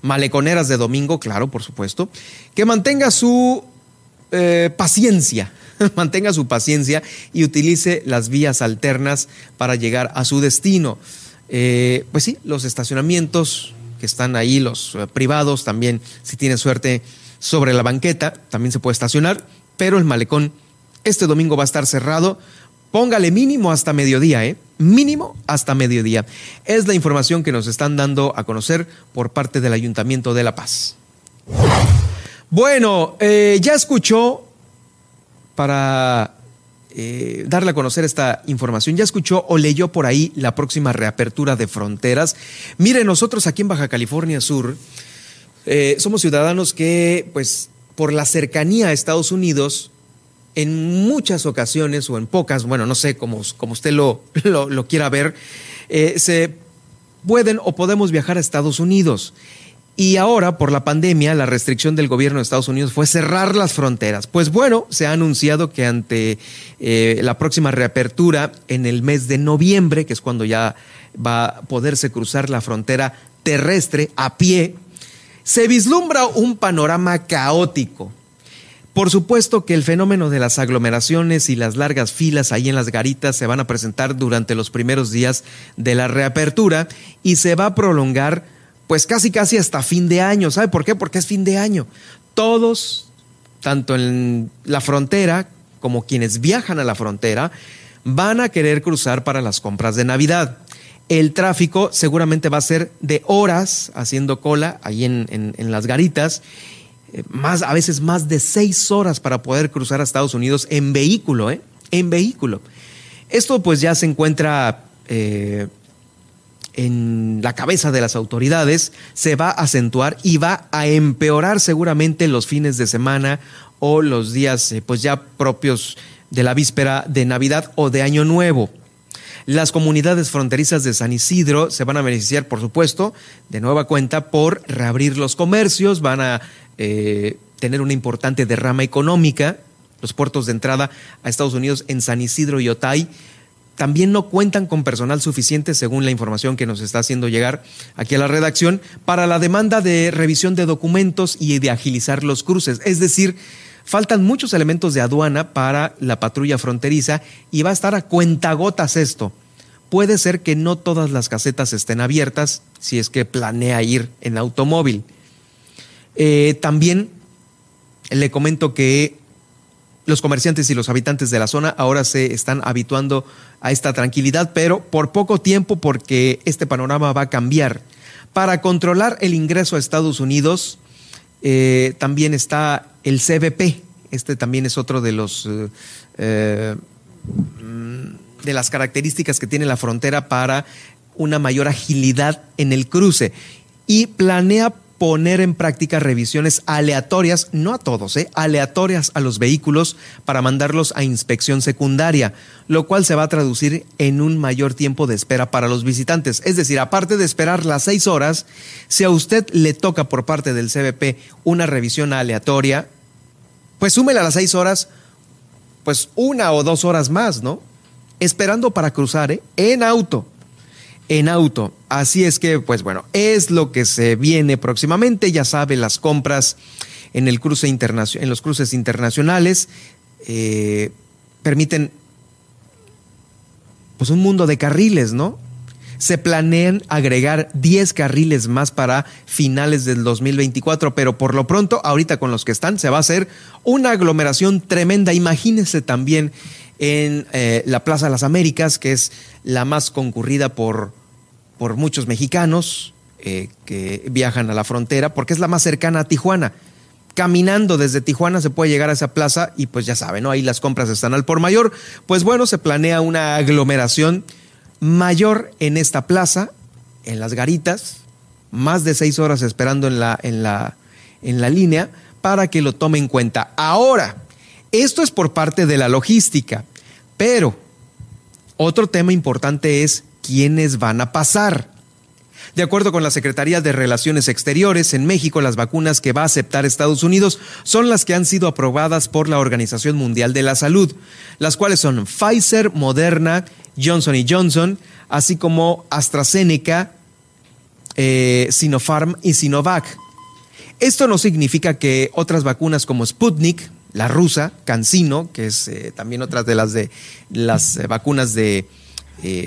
maleconeras de domingo, claro, por supuesto, que mantenga su eh, paciencia, mantenga su paciencia y utilice las vías alternas para llegar a su destino. Eh, pues sí, los estacionamientos que están ahí, los eh, privados, también, si tiene suerte, sobre la banqueta, también se puede estacionar, pero el malecón este domingo va a estar cerrado. Póngale mínimo hasta mediodía, ¿eh? Mínimo hasta mediodía. Es la información que nos están dando a conocer por parte del Ayuntamiento de La Paz. Bueno, eh, ya escuchó para eh, darle a conocer esta información. Ya escuchó o leyó por ahí la próxima reapertura de fronteras. Mire, nosotros aquí en Baja California Sur eh, somos ciudadanos que, pues, por la cercanía a Estados Unidos, en muchas ocasiones o en pocas, bueno, no sé cómo, como usted lo, lo, lo quiera ver, eh, se pueden o podemos viajar a Estados Unidos. Y ahora, por la pandemia, la restricción del gobierno de Estados Unidos fue cerrar las fronteras. Pues bueno, se ha anunciado que ante eh, la próxima reapertura en el mes de noviembre, que es cuando ya va a poderse cruzar la frontera terrestre a pie, se vislumbra un panorama caótico. Por supuesto que el fenómeno de las aglomeraciones y las largas filas ahí en las garitas se van a presentar durante los primeros días de la reapertura y se va a prolongar pues casi casi hasta fin de año. ¿Sabe por qué? Porque es fin de año. Todos, tanto en la frontera como quienes viajan a la frontera, van a querer cruzar para las compras de Navidad. El tráfico seguramente va a ser de horas haciendo cola ahí en, en, en las garitas, más, a veces más de seis horas para poder cruzar a Estados Unidos en vehículo, ¿eh? En vehículo. Esto pues ya se encuentra eh, en la cabeza de las autoridades, se va a acentuar y va a empeorar seguramente los fines de semana o los días eh, pues ya propios de la víspera de Navidad o de Año Nuevo. Las comunidades fronterizas de San Isidro se van a beneficiar, por supuesto, de nueva cuenta por reabrir los comercios, van a eh, tener una importante derrama económica. Los puertos de entrada a Estados Unidos en San Isidro y Otay también no cuentan con personal suficiente, según la información que nos está haciendo llegar aquí a la redacción, para la demanda de revisión de documentos y de agilizar los cruces. Es decir, faltan muchos elementos de aduana para la patrulla fronteriza y va a estar a cuentagotas esto. Puede ser que no todas las casetas estén abiertas si es que planea ir en automóvil. Eh, también le comento que los comerciantes y los habitantes de la zona ahora se están habituando a esta tranquilidad, pero por poco tiempo porque este panorama va a cambiar. Para controlar el ingreso a Estados Unidos eh, también está el CBP. Este también es otro de los eh, eh, de las características que tiene la frontera para una mayor agilidad en el cruce y planea poner en práctica revisiones aleatorias, no a todos, ¿eh? aleatorias a los vehículos para mandarlos a inspección secundaria, lo cual se va a traducir en un mayor tiempo de espera para los visitantes. Es decir, aparte de esperar las seis horas, si a usted le toca por parte del CBP una revisión aleatoria, pues súmele a las seis horas, pues una o dos horas más, ¿no? Esperando para cruzar, ¿eh? En auto en auto. Así es que, pues bueno, es lo que se viene próximamente. Ya sabe, las compras en, el cruce en los cruces internacionales eh, permiten pues un mundo de carriles, ¿no? Se planean agregar 10 carriles más para finales del 2024, pero por lo pronto, ahorita con los que están, se va a hacer una aglomeración tremenda. Imagínense también en eh, la Plaza de las Américas, que es la más concurrida por, por muchos mexicanos eh, que viajan a la frontera, porque es la más cercana a Tijuana. caminando desde Tijuana se puede llegar a esa plaza y pues ya saben, ¿no? Ahí las compras están al por mayor. Pues bueno, se planea una aglomeración mayor en esta plaza, en las garitas, más de seis horas esperando en la, en la, en la línea para que lo tome en cuenta. Ahora, esto es por parte de la logística, pero otro tema importante es quiénes van a pasar. De acuerdo con la Secretaría de Relaciones Exteriores, en México las vacunas que va a aceptar Estados Unidos son las que han sido aprobadas por la Organización Mundial de la Salud, las cuales son Pfizer, Moderna, Johnson Johnson, así como AstraZeneca, eh, Sinopharm y Sinovac. Esto no significa que otras vacunas como Sputnik, la rusa, CanSino, que es eh, también otra de las de las eh, vacunas de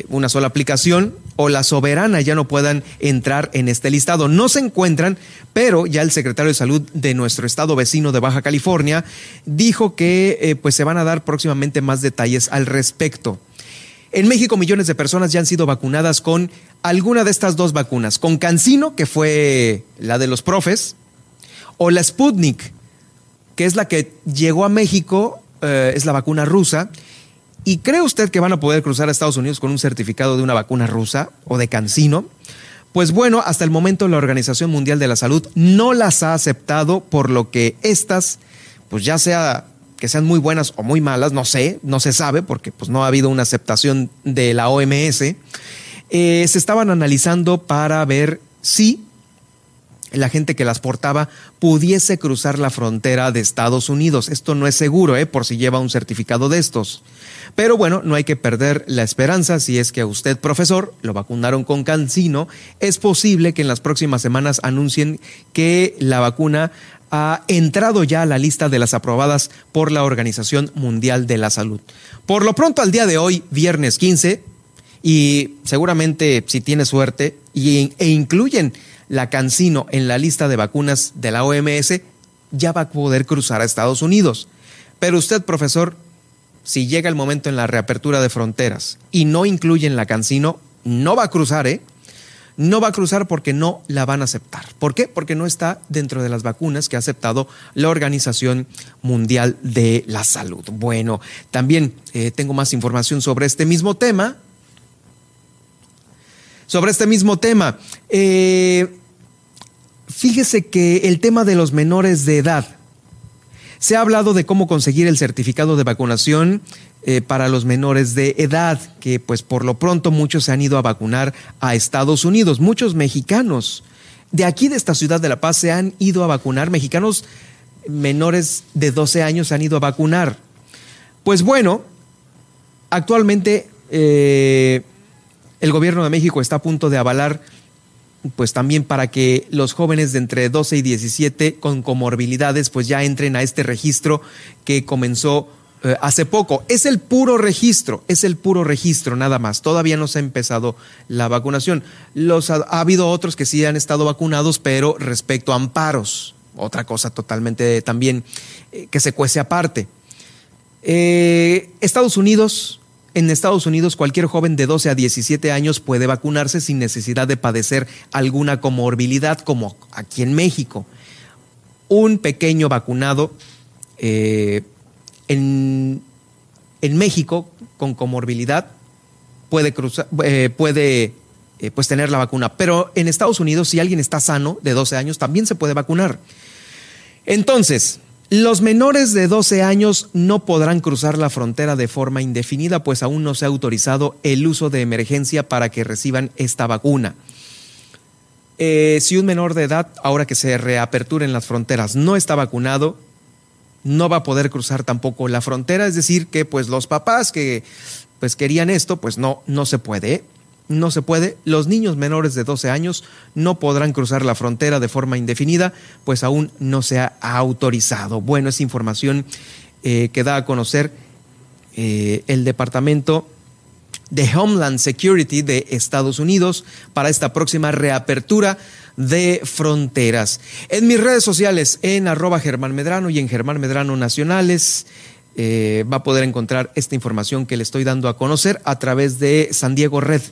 una sola aplicación, o la soberana ya no puedan entrar en este listado. No se encuentran, pero ya el secretario de Salud de nuestro estado vecino de Baja California dijo que pues se van a dar próximamente más detalles al respecto. En México millones de personas ya han sido vacunadas con alguna de estas dos vacunas, con Cancino, que fue la de los profes, o la Sputnik, que es la que llegó a México, eh, es la vacuna rusa. ¿Y cree usted que van a poder cruzar a Estados Unidos con un certificado de una vacuna rusa o de Cancino? Pues bueno, hasta el momento la Organización Mundial de la Salud no las ha aceptado, por lo que estas, pues ya sea que sean muy buenas o muy malas, no sé, no se sabe porque pues no ha habido una aceptación de la OMS, eh, se estaban analizando para ver si la gente que las portaba pudiese cruzar la frontera de Estados Unidos. Esto no es seguro, ¿eh? por si lleva un certificado de estos. Pero bueno, no hay que perder la esperanza. Si es que a usted, profesor, lo vacunaron con Cancino, es posible que en las próximas semanas anuncien que la vacuna ha entrado ya a la lista de las aprobadas por la Organización Mundial de la Salud. Por lo pronto, al día de hoy, viernes 15, y seguramente si tiene suerte, y, e incluyen la Cancino en la lista de vacunas de la OMS, ya va a poder cruzar a Estados Unidos. Pero usted, profesor, si llega el momento en la reapertura de fronteras y no incluyen la Cancino, no va a cruzar, ¿eh? no va a cruzar porque no la van a aceptar. ¿Por qué? Porque no está dentro de las vacunas que ha aceptado la Organización Mundial de la Salud. Bueno, también eh, tengo más información sobre este mismo tema. Sobre este mismo tema. Eh, fíjese que el tema de los menores de edad. Se ha hablado de cómo conseguir el certificado de vacunación eh, para los menores de edad, que pues por lo pronto muchos se han ido a vacunar a Estados Unidos, muchos mexicanos. De aquí, de esta ciudad de La Paz, se han ido a vacunar, mexicanos menores de 12 años se han ido a vacunar. Pues bueno, actualmente eh, el gobierno de México está a punto de avalar pues también para que los jóvenes de entre 12 y 17 con comorbilidades pues ya entren a este registro que comenzó eh, hace poco. Es el puro registro, es el puro registro nada más. Todavía no se ha empezado la vacunación. Los, ha, habido otros que sí han estado vacunados, pero respecto a amparos, otra cosa totalmente también eh, que se cuece aparte. Eh, Estados Unidos, en Estados Unidos cualquier joven de 12 a 17 años puede vacunarse sin necesidad de padecer alguna comorbilidad como aquí en México. Un pequeño vacunado en, México con comorbilidad puede cruzar, eh, puede eh, pues tener la vacuna, pero en Estados Unidos si alguien está sano de 12 años también se puede vacunar. Entonces, los menores de 12 años no podrán cruzar la frontera de forma indefinida, pues aún no se ha autorizado el uso de emergencia para que reciban esta vacuna. Eh, si un menor de edad, ahora que se reaperturen las fronteras, no está vacunado, no va a poder cruzar tampoco la frontera, es decir, que pues los papás que pues querían esto, pues no, no se puede, no se puede. Los niños menores de 12 años no podrán cruzar la frontera de forma indefinida, pues aún no se ha autorizado. Bueno, es información eh, que da a conocer eh, el Departamento de Homeland Security de Estados Unidos para esta próxima reapertura de fronteras. En mis redes sociales, en arroba Germán Medrano y en Germán Medrano Nacionales, eh, va a poder encontrar esta información que le estoy dando a conocer a través de San Diego Red.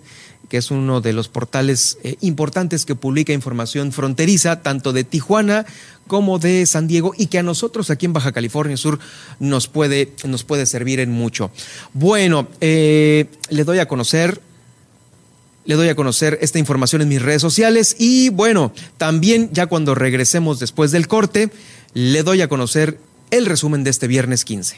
Que es uno de los portales eh, importantes que publica información fronteriza, tanto de Tijuana como de San Diego, y que a nosotros aquí en Baja California Sur nos puede, nos puede servir en mucho. Bueno, eh, le doy a conocer le doy a conocer esta información en mis redes sociales y bueno, también ya cuando regresemos después del corte, le doy a conocer el resumen de este viernes 15.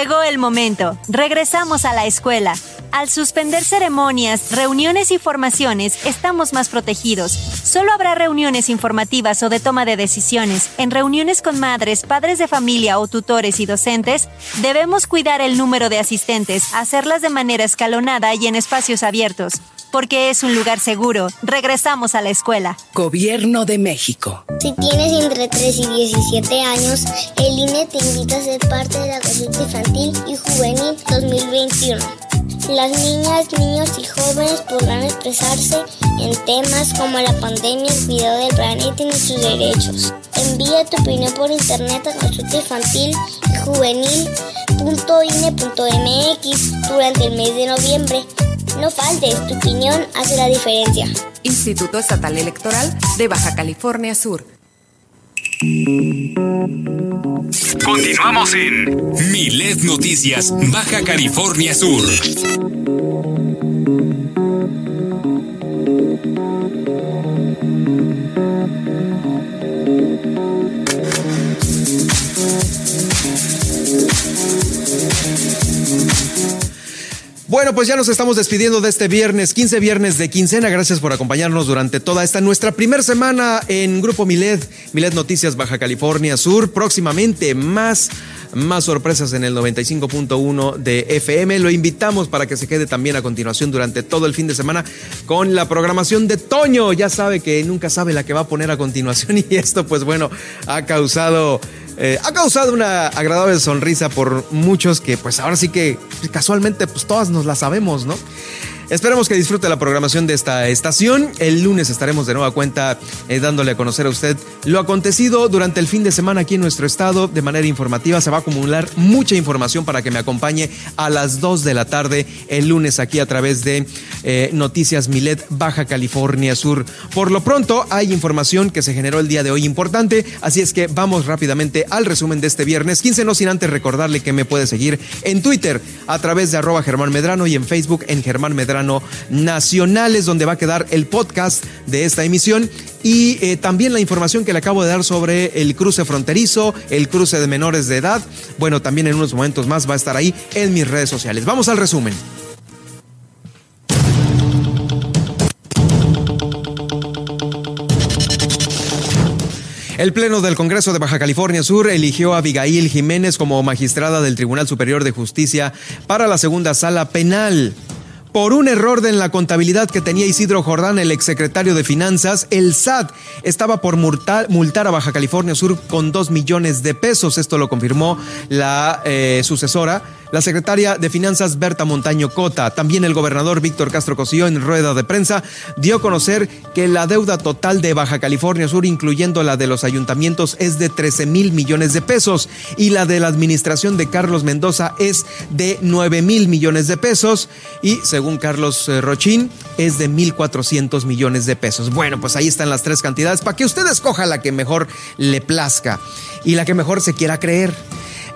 Llegó el momento. Regresamos a la escuela. Al suspender ceremonias, reuniones y formaciones, estamos más protegidos. Solo habrá reuniones informativas o de toma de decisiones. En reuniones con madres, padres de familia o tutores y docentes, debemos cuidar el número de asistentes, hacerlas de manera escalonada y en espacios abiertos porque es un lugar seguro. Regresamos a la escuela. Gobierno de México. Si tienes entre 3 y 17 años, el INE te invita a ser parte de la consulta infantil y juvenil 2021. Las niñas, niños y jóvenes podrán expresarse en temas como la pandemia, el cuidado del planeta y nuestros derechos. Envía tu opinión por internet a consulta infantil y juvenil.ine.mx durante el mes de noviembre. No faltes, tu opinión hace la diferencia. Instituto Estatal Electoral de Baja California Sur. Continuamos en Milet Noticias, Baja California Sur. Bueno, pues ya nos estamos despidiendo de este viernes, 15 viernes de quincena. Gracias por acompañarnos durante toda esta nuestra primera semana en Grupo Milet, Milet Noticias Baja California Sur. Próximamente más, más sorpresas en el 95.1 de FM. Lo invitamos para que se quede también a continuación durante todo el fin de semana con la programación de Toño. Ya sabe que nunca sabe la que va a poner a continuación y esto pues bueno ha causado eh, ha causado una agradable sonrisa por muchos que pues ahora sí que casualmente pues todas nos la sabemos, ¿no? Esperemos que disfrute la programación de esta estación. El lunes estaremos de nueva cuenta eh, dándole a conocer a usted lo acontecido durante el fin de semana aquí en nuestro estado de manera informativa. Se va a acumular mucha información para que me acompañe a las 2 de la tarde el lunes aquí a través de eh, Noticias Milet Baja California Sur. Por lo pronto hay información que se generó el día de hoy importante, así es que vamos rápidamente al resumen de este viernes 15, no sin antes recordarle que me puede seguir en Twitter a través de arroba Germán Medrano y en Facebook en Germán Medrano nacionales, donde va a quedar el podcast de esta emisión y eh, también la información que le acabo de dar sobre el cruce fronterizo, el cruce de menores de edad. Bueno, también en unos momentos más va a estar ahí en mis redes sociales. Vamos al resumen. El Pleno del Congreso de Baja California Sur eligió a Abigail Jiménez como magistrada del Tribunal Superior de Justicia para la segunda sala penal. Por un error en la contabilidad que tenía Isidro Jordán, el exsecretario de Finanzas, el SAT estaba por multar, a Baja California Sur con dos millones de pesos. Esto lo confirmó la eh, sucesora la secretaria de Finanzas Berta Montaño Cota, también el gobernador Víctor Castro Cosío en rueda de prensa dio a conocer que la deuda total de Baja California Sur, incluyendo la de los ayuntamientos, es de 13 mil millones de pesos y la de la administración de Carlos Mendoza es de 9 mil millones de pesos y según Carlos eh, Rochín es de 1.400 millones de pesos. Bueno, pues ahí están las tres cantidades para que usted escoja la que mejor le plazca y la que mejor se quiera creer.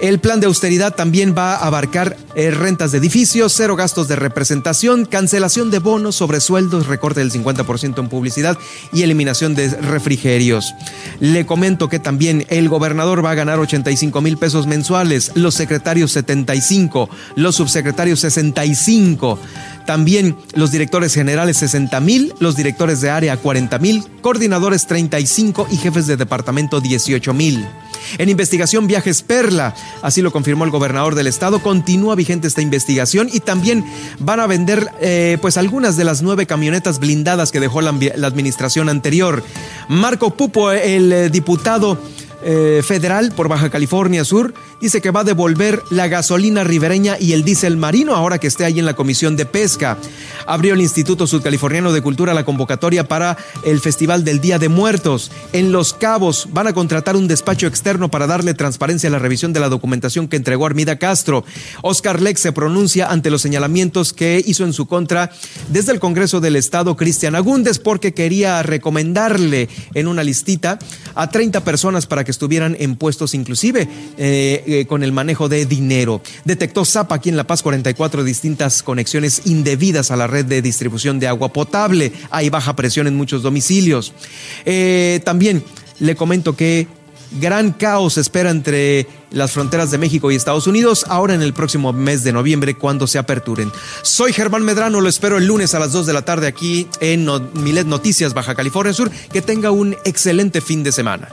El plan de austeridad también va a abarcar eh, rentas de edificios, cero gastos de representación, cancelación de bonos, sobre sueldos, recorte del 50% en publicidad y eliminación de refrigerios. Le comento que también el gobernador va a ganar 85 mil pesos mensuales, los secretarios 75, los subsecretarios 65. También los directores generales 60 mil, los directores de área 40 mil, coordinadores 35 y jefes de departamento 18 mil. En investigación Viajes Perla, así lo confirmó el gobernador del estado, continúa vigente esta investigación y también van a vender eh, pues algunas de las nueve camionetas blindadas que dejó la, administración anterior. Marco Pupo, el eh, diputado eh, federal por Baja California Sur dice que va a devolver la gasolina ribereña y el diésel marino ahora que esté ahí en la Comisión de Pesca. Abrió el Instituto Sudcaliforniano de Cultura la convocatoria para el Festival del Día de Muertos. En Los Cabos van a contratar un despacho externo para darle transparencia a la revisión de la documentación que entregó Armida Castro. Oscar Lex se pronuncia ante los señalamientos que hizo en su contra desde el Congreso del Estado Cristian Agúndez porque quería recomendarle en una listita a 30 personas para que estuvieran en puestos inclusive eh, eh, con el manejo de dinero. Detectó Zapa aquí en La Paz 44 distintas conexiones indebidas a la red de distribución de agua potable. Hay baja presión en muchos domicilios. Eh, también le comento que gran caos espera entre las fronteras de México y Estados Unidos ahora en el próximo mes de noviembre cuando se aperturen. Soy Germán Medrano, lo espero el lunes a las 2 de la tarde aquí en Milet Noticias Baja California Sur. Que tenga un excelente fin de semana.